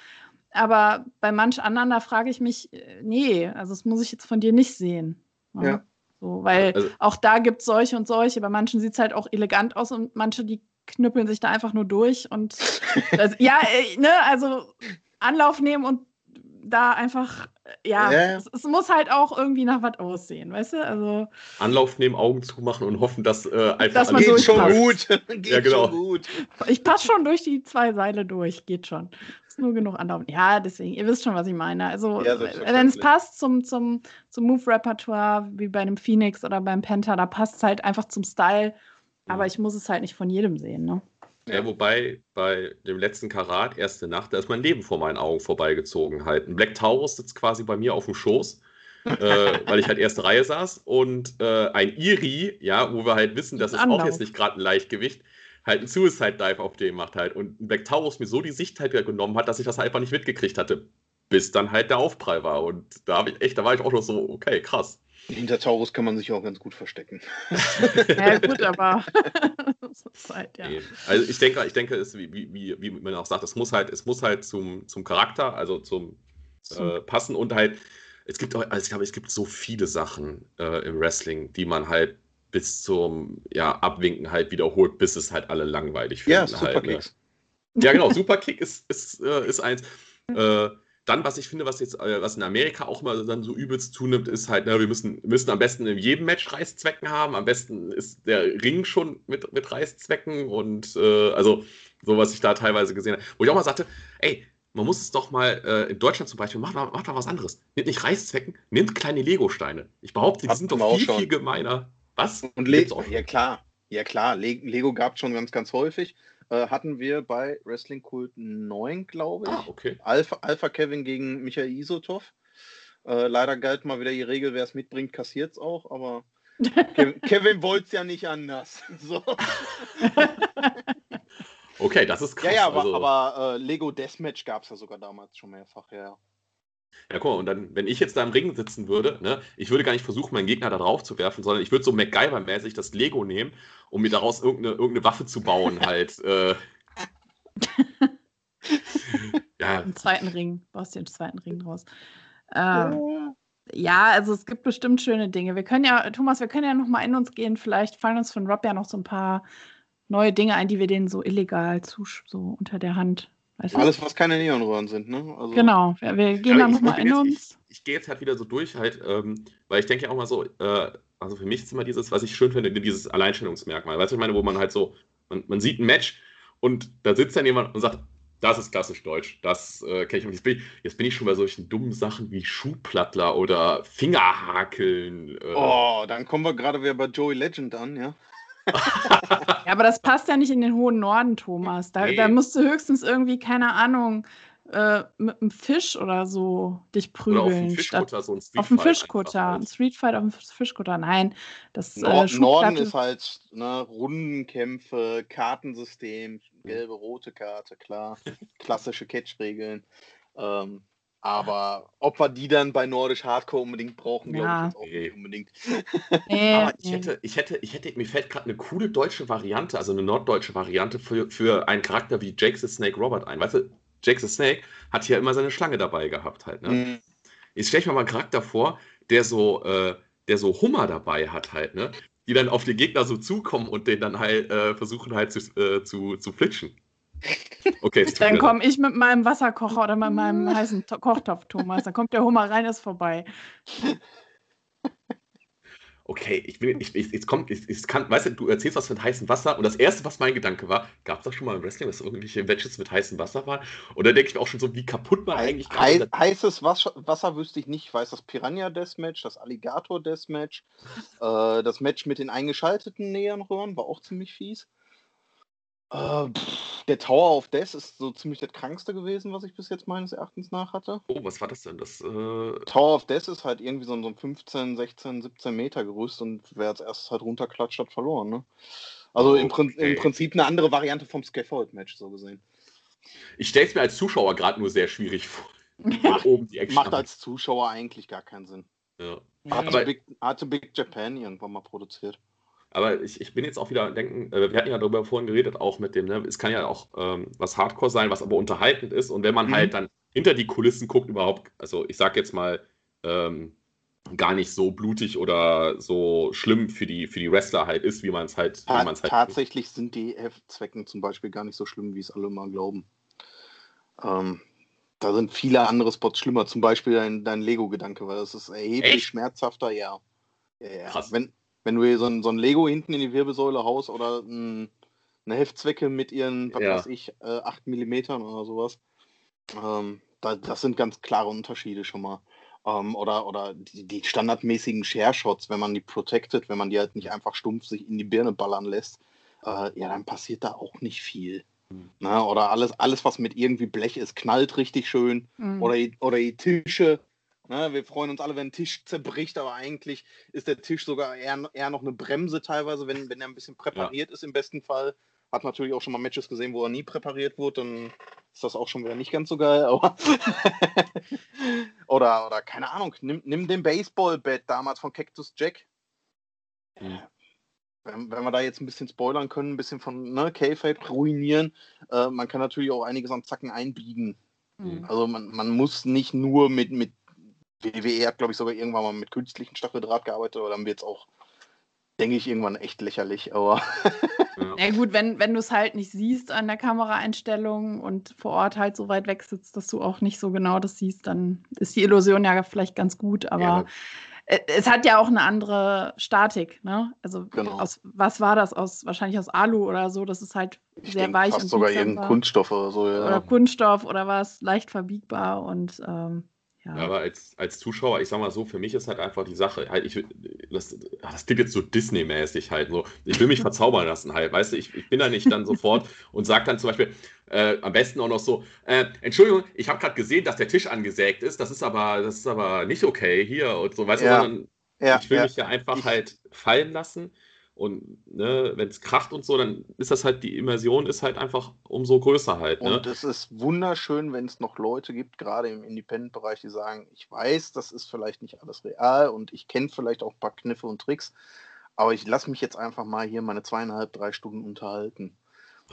Speaker 1: Aber bei manch anderen, da frage ich mich, äh, nee, also das muss ich jetzt von dir nicht sehen. Ja. Ja. So, weil also, auch da gibt es solche und solche. Bei manchen sieht es halt auch elegant aus und manche, die knüppeln sich da einfach nur durch und das, ja, äh, ne, also Anlauf nehmen und da einfach, ja, ja. Es, es, muss halt auch irgendwie nach was aussehen, weißt du? Also
Speaker 2: Anlauf nehmen, Augen zumachen und hoffen, dass äh, einfach
Speaker 1: dass man geht
Speaker 3: schon gut. geht
Speaker 2: ja, genau.
Speaker 3: schon gut.
Speaker 1: Ich passe schon durch die zwei Seile durch, geht schon. Ist nur genug Anlauf. Ja, deswegen, ihr wisst schon, was ich meine. Also, ja, wenn es passt zum, zum, zum Move-Repertoire, wie bei einem Phoenix oder beim Penta, da passt es halt einfach zum Style. Aber ich muss es halt nicht von jedem sehen, ne?
Speaker 2: Ja, wobei bei dem letzten Karat, erste Nacht, da ist mein Leben vor meinen Augen vorbeigezogen halt. Ein Black Taurus sitzt quasi bei mir auf dem Schoß, äh, weil ich halt erste Reihe saß. Und äh, ein Iri, ja, wo wir halt wissen, das ist Anlauf. auch jetzt nicht gerade ein Leichtgewicht, halt ein Suicide Dive auf dem macht halt. Und ein Black Taurus mir so die Sicht halt genommen hat, dass ich das halt einfach nicht mitgekriegt hatte. Bis dann halt der Aufprall war. Und da habe ich echt, da war ich auch noch so, okay, krass.
Speaker 3: Hinter Taurus kann man sich auch ganz gut verstecken.
Speaker 1: ja, gut, aber
Speaker 2: halt, ja. Also ich denke, ich denke, es, wie, wie, wie man auch sagt, es muss halt, es muss halt zum, zum Charakter, also zum äh, passen und halt, es gibt auch, also ich glaube, es gibt so viele Sachen äh, im Wrestling, die man halt bis zum ja, Abwinken halt wiederholt, bis es halt alle langweilig
Speaker 3: finden. Ja, Superkicks.
Speaker 2: Halt, ne? Ja, genau, Superkick ist, ist, äh, ist eins. Äh, dann, was ich finde, was jetzt, äh, was in Amerika auch mal dann so übelst zunimmt, ist halt, na, wir müssen, müssen am besten in jedem Match Reißzwecken haben. Am besten ist der Ring schon mit, mit Reißzwecken und äh, also so, was ich da teilweise gesehen habe. Wo ich auch mal sagte, ey, man muss es doch mal äh, in Deutschland zum Beispiel, macht macht mal was anderes. Nimmt nicht Reißzwecken, nimmt kleine Lego-Steine. Ich behaupte, die sind doch viel, viel gemeiner. Was?
Speaker 3: Und Lego, ja klar, ja klar, Lego gab es schon ganz, ganz häufig äh, hatten wir bei Wrestling Kult 9, glaube ich.
Speaker 2: Ah, okay.
Speaker 3: Alpha, Alpha Kevin gegen Michael Isotov. Äh, leider galt mal wieder die Regel, wer es mitbringt, kassiert es auch, aber Kevin, Kevin wollte es ja nicht anders. So.
Speaker 2: okay, das ist krass.
Speaker 3: Ja, ja, aber, also... aber äh, Lego Deathmatch gab es ja sogar damals schon mehrfach, ja.
Speaker 2: Ja, guck mal, und dann, wenn ich jetzt da im Ring sitzen würde, ne, ich würde gar nicht versuchen, meinen Gegner da drauf zu werfen, sondern ich würde so MacGyver-mäßig das Lego nehmen, um mir daraus irgendeine, irgendeine Waffe zu bauen, halt. Äh.
Speaker 1: ja. Im zweiten Ring, baust du den zweiten Ring draus. Ähm, ja, also es gibt bestimmt schöne Dinge. Wir können ja, Thomas, wir können ja noch mal in uns gehen. Vielleicht fallen uns von Rob ja noch so ein paar neue Dinge ein, die wir denen so illegal zu, so unter der Hand
Speaker 3: Weißt Alles, was keine Neonröhren sind, ne?
Speaker 1: Also genau, wir, wir gehen ja, da nochmal in uns.
Speaker 2: Ich, ich gehe jetzt halt wieder so durch, halt, ähm, weil ich denke ja auch mal so, äh, also für mich ist immer dieses, was ich schön finde, dieses Alleinstellungsmerkmal. Weißt du, ich meine, wo man halt so, man, man sieht ein Match und da sitzt dann jemand und sagt, das ist klassisch deutsch. Das äh, kenne ich. Jetzt bin ich. Jetzt bin ich schon bei solchen dummen Sachen wie Schuhplattler oder Fingerhakeln.
Speaker 3: Äh. Oh, dann kommen wir gerade wieder bei Joey Legend an, ja
Speaker 1: ja, aber das passt ja nicht in den hohen Norden, Thomas. Da, nee. da musst du höchstens irgendwie, keine Ahnung, äh, mit einem Fisch oder so dich prügeln. Oder auf dem
Speaker 2: Fischkutter, so ein
Speaker 1: Streetfight. Auf dem Fischkutter, ein Streetfight auf dem Fischkutter. Nein, das
Speaker 3: Nord äh, Norden ist halt ne, Rundenkämpfe, Kartensystem, gelbe, rote Karte, klar. Klassische Catch-Regeln. Ähm, aber ob wir die dann bei Nordisch Hardcore unbedingt brauchen,
Speaker 1: glaube
Speaker 3: ich auch nicht unbedingt.
Speaker 2: Nee, Aber ich hätte, ich hätte, ich hätte, mir fällt gerade eine coole deutsche Variante, also eine norddeutsche Variante für, für einen Charakter wie Jake the Snake Robert ein. Weißt du, Jake the Snake hat ja immer seine Schlange dabei gehabt halt. Ne? Mhm. Jetzt stelle ich mir mal einen Charakter vor, der so, äh, der so Hummer dabei hat halt, ne? Die dann auf die Gegner so zukommen und den dann halt äh, versuchen halt zu, äh, zu, zu flitschen.
Speaker 1: Okay, dann komme ich mit meinem Wasserkocher oder mit meinem heißen Kochtopf, Thomas. Dann kommt der Hummer rein, ist vorbei.
Speaker 2: Okay, ich will, ich, ich, jetzt kommt, ich, ich kann, weißt du, du erzählst was mit heißem Wasser und das erste, was mein Gedanke war, gab es das schon mal im Wrestling, dass irgendwelche Matches mit heißem Wasser waren? Und da denke ich mir auch schon so, wie kaputt man eigentlich
Speaker 3: Hei gerade. Heißes Wasser, Wasser wüsste ich nicht. Ich weiß das Piranha Deathmatch, das Alligator Deathmatch, äh, das Match mit den eingeschalteten Neonröhren war auch ziemlich fies. Äh, der Tower of Death ist so ziemlich das krankste gewesen, was ich bis jetzt meines Erachtens nach hatte.
Speaker 2: Oh, was war das denn? Das, äh...
Speaker 3: Tower of Death ist halt irgendwie so ein 15, 16, 17 Meter Gerüst und wer als erstes halt runterklatscht, hat verloren. Ne? Also oh, im, Prin okay. im, Prinzip eine andere Variante vom Scaffold-Match, so gesehen.
Speaker 2: Ich stelle es mir als Zuschauer gerade nur sehr schwierig vor.
Speaker 3: Macht, macht als Zuschauer eigentlich gar keinen Sinn.
Speaker 2: Ja.
Speaker 3: Hatte, Big, hatte Big Japan irgendwann mal produziert.
Speaker 2: Aber ich, ich bin jetzt auch wieder denken, äh, wir hatten ja darüber vorhin geredet, auch mit dem, ne? es kann ja auch ähm, was Hardcore sein, was aber unterhaltend ist. Und wenn man mhm. halt dann hinter die Kulissen guckt, überhaupt, also ich sag jetzt mal, ähm, gar nicht so blutig oder so schlimm für die, für die Wrestler halt ist, wie man es halt,
Speaker 3: Ta
Speaker 2: halt.
Speaker 3: Tatsächlich sind die Heftzwecken zum Beispiel gar nicht so schlimm, wie es alle mal glauben. Ähm, da sind viele andere Spots schlimmer, zum Beispiel dein, dein Lego-Gedanke, weil das ist erheblich Echt? schmerzhafter, ja. ja, ja. Krass. Wenn, wenn du hier so ein, so ein Lego hinten in die Wirbelsäule haust oder ein, eine Heftzwecke mit ihren, was ja. weiß ich, äh, 8 mm oder sowas, ähm, da, das sind ganz klare Unterschiede schon mal. Ähm, oder oder die, die standardmäßigen Share-Shots, wenn man die protected, wenn man die halt nicht einfach stumpf sich in die Birne ballern lässt, äh, ja, dann passiert da auch nicht viel. Mhm. Na, ne? oder alles, alles, was mit irgendwie Blech ist, knallt richtig schön. Mhm. Oder, oder die Tische. Ne? wir freuen uns alle, wenn ein Tisch zerbricht, aber eigentlich ist der Tisch sogar eher, eher noch eine Bremse teilweise, wenn, wenn er ein bisschen präpariert ja. ist im besten Fall. Hat natürlich auch schon mal Matches gesehen, wo er nie präpariert wurde, dann ist das auch schon wieder nicht ganz so geil. Aber oder, oder keine Ahnung, nimm, nimm den Baseball-Bat damals von Cactus Jack. Mhm. Wenn, wenn, wir da jetzt ein bisschen spoilern können, ein bisschen von ne, K-Fade ruinieren, äh, man kann natürlich auch einiges am Zacken einbiegen. Mhm. Also man, man muss nicht nur mit, mit WWE hat, glaube ich, sogar irgendwann mal mit künstlichen Stacheldraht gearbeitet, aber dann wird es auch denke ich, irgendwann echt lächerlich, aber.
Speaker 1: ja. ja, gut, wenn, wenn du es halt nicht siehst an der Kameraeinstellung und vor Ort halt so weit weg sitzt, dass du auch nicht so genau das siehst, dann ist die Illusion ja vielleicht ganz gut, aber. Ja. Es hat ja auch eine andere Statik, ne? Also genau. aus was war das? Aus wahrscheinlich aus Alu oder so. Das ist halt ich sehr weich.
Speaker 3: Fast sogar irgendein Kunststoff oder so, ja.
Speaker 1: Oder Kunststoff oder was, leicht verbiegbar und ähm,
Speaker 2: ja. Aber als, als Zuschauer, ich sag mal so, für mich ist halt einfach die Sache, halt, ich, das, das klingt jetzt so Disney-mäßig halt so. Ich will mich verzaubern lassen halt, weißt du, ich, ich bin da nicht dann sofort und sag dann zum Beispiel, äh, am besten auch noch so, äh, Entschuldigung, ich habe gerade gesehen, dass der Tisch angesägt ist, das ist aber, das ist aber nicht okay hier und so, weißt ja. du, sondern ja, ich will mich ja einfach halt fallen lassen und ne, wenn es kracht und so, dann ist das halt, die Immersion ist halt einfach umso größer halt.
Speaker 3: Ne? Und es ist wunderschön, wenn es noch Leute gibt, gerade im Independent-Bereich, die sagen, ich weiß, das ist vielleicht nicht alles real und ich kenne vielleicht auch ein paar Kniffe und Tricks, aber ich lasse mich jetzt einfach mal hier meine zweieinhalb, drei Stunden unterhalten.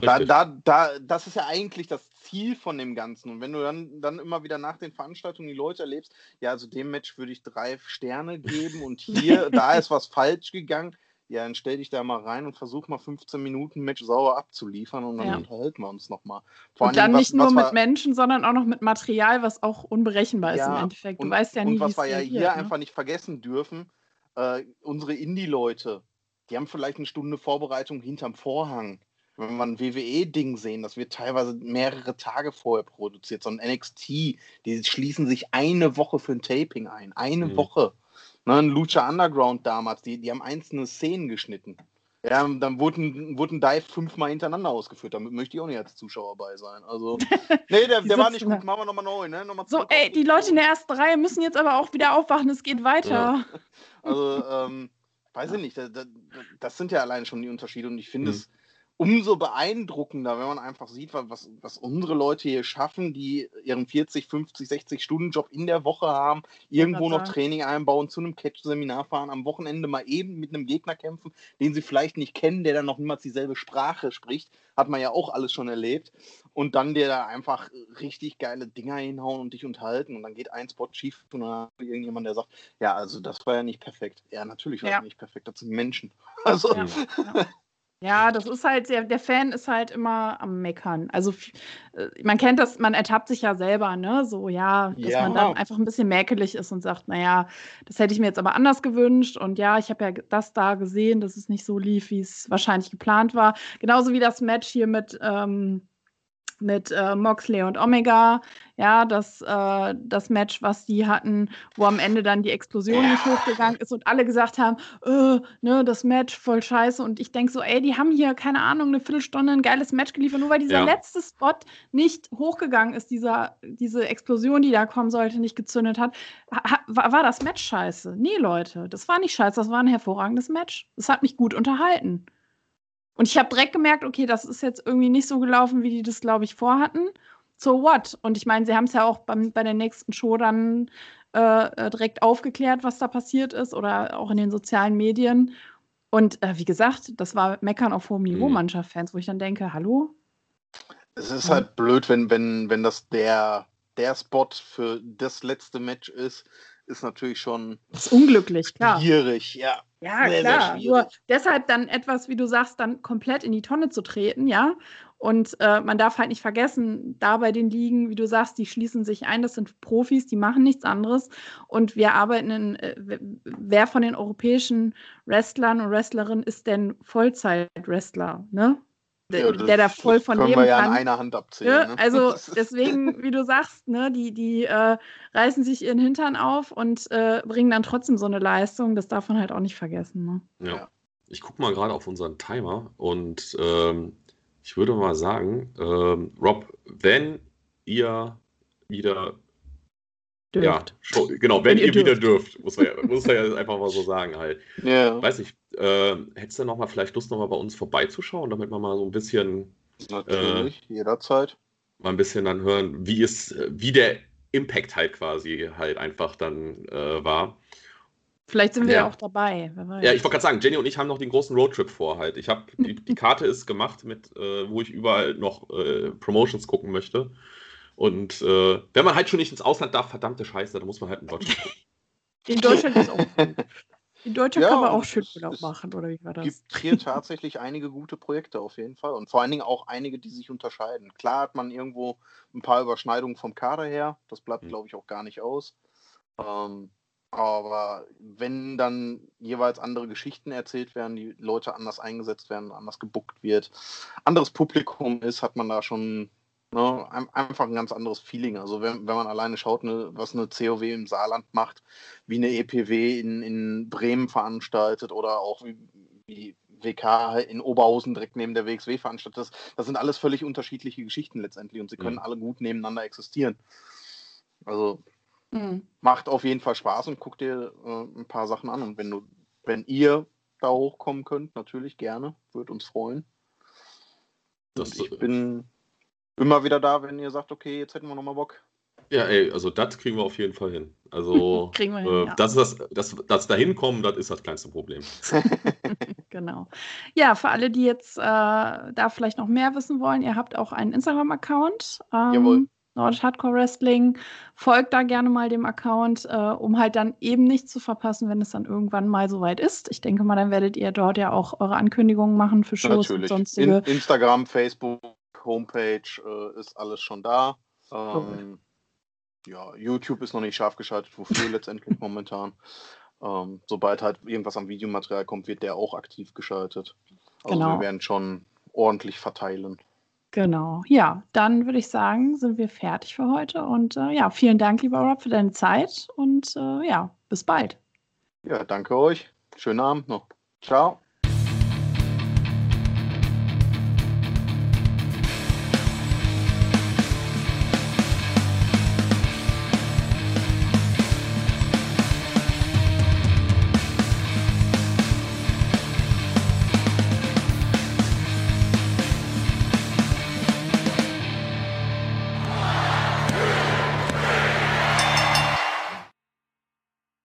Speaker 3: Da, da, da, das ist ja eigentlich das Ziel von dem Ganzen. Und wenn du dann, dann immer wieder nach den Veranstaltungen die Leute erlebst, ja, also dem Match würde ich drei Sterne geben und hier, da ist was falsch gegangen ja, dann stell dich da mal rein und versuch mal 15 Minuten Match sauer abzuliefern und dann ja. unterhalten wir uns nochmal.
Speaker 1: Und dann nicht nur mit Menschen, sondern auch noch mit Material, was auch unberechenbar ja, ist im Endeffekt. Du
Speaker 3: und,
Speaker 1: weißt ja
Speaker 3: nie, wie es Und was wir ja hier ne? einfach nicht vergessen dürfen, äh, unsere Indie-Leute, die haben vielleicht eine Stunde Vorbereitung hinterm Vorhang. Wenn wir ein WWE-Ding sehen, das wird teilweise mehrere Tage vorher produziert. So ein NXT, die schließen sich eine Woche für ein Taping ein. Eine mhm. Woche. Ne, ein Lucha Underground damals, die, die haben einzelne Szenen geschnitten. Ja, dann wurden, wurden Dive fünfmal hintereinander ausgeführt. Damit möchte ich auch nicht als Zuschauer bei sein. Also, nee, der, der war nicht gut. Machen wir nochmal neu. Ne? Nochmal
Speaker 1: so, ey, die Leute in der ersten Reihe müssen jetzt aber auch wieder aufwachen. Es geht weiter. Ja.
Speaker 3: Also, ähm, weiß ich nicht. Das, das, sind ja allein schon die Unterschiede. Und ich finde mhm. es umso beeindruckender, wenn man einfach sieht, was, was unsere Leute hier schaffen, die ihren 40, 50, 60 Stunden Job in der Woche haben, irgendwo noch Training einbauen, zu einem Catch-Seminar fahren, am Wochenende mal eben mit einem Gegner kämpfen, den sie vielleicht nicht kennen, der dann noch niemals dieselbe Sprache spricht, hat man ja auch alles schon erlebt. Und dann dir da einfach richtig geile Dinger hinhauen und dich unterhalten und dann geht ein Spot schief und dann irgendjemand, der sagt, ja, also das war ja nicht perfekt. Ja, natürlich war es ja. nicht perfekt, das sind Menschen. Also. Ja.
Speaker 1: Ja, das ist halt, der, der Fan ist halt immer am Meckern. Also äh, man kennt das, man ertappt sich ja selber, ne? So, ja, dass ja. man dann einfach ein bisschen mäkelig ist und sagt, naja, das hätte ich mir jetzt aber anders gewünscht und ja, ich habe ja das da gesehen, dass es nicht so lief, wie es wahrscheinlich geplant war. Genauso wie das Match hier mit ähm, mit äh, Moxley und Omega, ja, das, äh, das Match, was die hatten, wo am Ende dann die Explosion nicht hochgegangen ist und alle gesagt haben, äh, ne, das Match voll scheiße. Und ich denke so, ey, die haben hier, keine Ahnung, eine Viertelstunde ein geiles Match geliefert, nur weil dieser ja. letzte Spot nicht hochgegangen ist, dieser, diese Explosion, die da kommen sollte, nicht gezündet hat, ha, war, war das Match scheiße. Nee, Leute, das war nicht scheiße, das war ein hervorragendes Match. Das hat mich gut unterhalten. Und ich habe direkt gemerkt, okay, das ist jetzt irgendwie nicht so gelaufen, wie die das, glaube ich, vorhatten. So what? Und ich meine, sie haben es ja auch beim, bei der nächsten Show dann äh, äh, direkt aufgeklärt, was da passiert ist oder auch in den sozialen Medien. Und äh, wie gesagt, das war Meckern auf hohem Niveau mhm. mancher Fans, wo ich dann denke, hallo?
Speaker 3: Es ist ja. halt blöd, wenn, wenn, wenn das der, der Spot für das letzte Match ist, ist natürlich schon.
Speaker 1: Das ist unglücklich, klar.
Speaker 3: Schwierig, ja.
Speaker 1: Ja, sehr, klar. Sehr Nur deshalb dann etwas, wie du sagst, dann komplett in die Tonne zu treten, ja. Und äh, man darf halt nicht vergessen, da bei den Ligen, wie du sagst, die schließen sich ein, das sind Profis, die machen nichts anderes. Und wir arbeiten in, äh, wer von den europäischen Wrestlern und Wrestlerinnen ist denn Vollzeit-Wrestler, ne?
Speaker 3: Ja, der da voll von können leben wir ja kann. an einer Hand abzählen.
Speaker 1: Ne? Also deswegen, wie du sagst, ne, die, die äh, reißen sich ihren Hintern auf und äh, bringen dann trotzdem so eine Leistung. Das darf man halt auch nicht vergessen.
Speaker 2: Ne? Ja. Ich gucke mal gerade auf unseren Timer und ähm, ich würde mal sagen, ähm, Rob, wenn ihr wieder Dürft. Ja, schon, genau, wenn, wenn ihr, ihr wieder dürft, muss man, ja, muss man ja einfach mal so sagen halt. Ja. Weiß ich, äh, hättest du noch mal vielleicht Lust, noch mal bei uns vorbeizuschauen, damit wir mal so ein bisschen
Speaker 3: Natürlich, äh, jederzeit.
Speaker 2: Mal ein bisschen dann hören, wie es, wie der Impact halt quasi halt einfach dann äh, war.
Speaker 1: Vielleicht sind wir ja auch dabei.
Speaker 2: Ja, ich wollte gerade sagen, Jenny und ich haben noch den großen Roadtrip vor halt. Ich habe die, die, Karte ist gemacht mit, äh, wo ich überall noch äh, Promotions gucken möchte. Und äh, wenn man halt schon nicht ins Ausland darf, verdammte Scheiße, dann muss man halt in Deutschland gucken.
Speaker 1: In Deutschland ist auch In Deutschland ja, kann man auch schön Urlaub machen, oder wie war das?
Speaker 3: Es gibt hier tatsächlich einige gute Projekte auf jeden Fall und vor allen Dingen auch einige, die sich unterscheiden. Klar hat man irgendwo ein paar Überschneidungen vom Kader her, das bleibt, mhm. glaube ich, auch gar nicht aus. Ähm, aber wenn dann jeweils andere Geschichten erzählt werden, die Leute anders eingesetzt werden, anders gebuckt wird, anderes Publikum ist, hat man da schon Ne, einfach ein ganz anderes Feeling. Also wenn, wenn man alleine schaut, ne, was eine COW im Saarland macht, wie eine EPW in, in Bremen veranstaltet oder auch wie, wie WK in Oberhausen direkt neben der WXW veranstaltet, das, das sind alles völlig unterschiedliche Geschichten letztendlich und sie können mhm. alle gut nebeneinander existieren. Also mhm. macht auf jeden Fall Spaß und guck dir äh, ein paar Sachen an. Und wenn du, wenn ihr da hochkommen könnt, natürlich gerne, würde uns freuen. Das, ich bin immer wieder da, wenn ihr sagt, okay, jetzt hätten wir nochmal Bock.
Speaker 2: Ja, ey, also das kriegen wir auf jeden Fall hin. Also kriegen wir hin, äh, ja. das, das, das, das dahin kommen, das ist das kleinste Problem.
Speaker 1: genau. Ja, für alle, die jetzt äh, da vielleicht noch mehr wissen wollen, ihr habt auch einen Instagram-Account. Ähm, Jawohl. Nordisch Hardcore Wrestling. Folgt da gerne mal dem Account, äh, um halt dann eben nichts zu verpassen, wenn es dann irgendwann mal soweit ist. Ich denke mal, dann werdet ihr dort ja auch eure Ankündigungen machen für Shows
Speaker 3: Natürlich. und sonstige. In Instagram, Facebook, Homepage äh, ist alles schon da. Ähm, ja, YouTube ist noch nicht scharf geschaltet, wofür letztendlich momentan. Ähm, sobald halt irgendwas am Videomaterial kommt, wird der auch aktiv geschaltet. Also genau. wir werden schon ordentlich verteilen.
Speaker 1: Genau. Ja, dann würde ich sagen, sind wir fertig für heute. Und äh, ja, vielen Dank, lieber Rob, für deine Zeit. Und äh, ja, bis bald.
Speaker 3: Ja, danke euch. Schönen Abend noch. Ciao.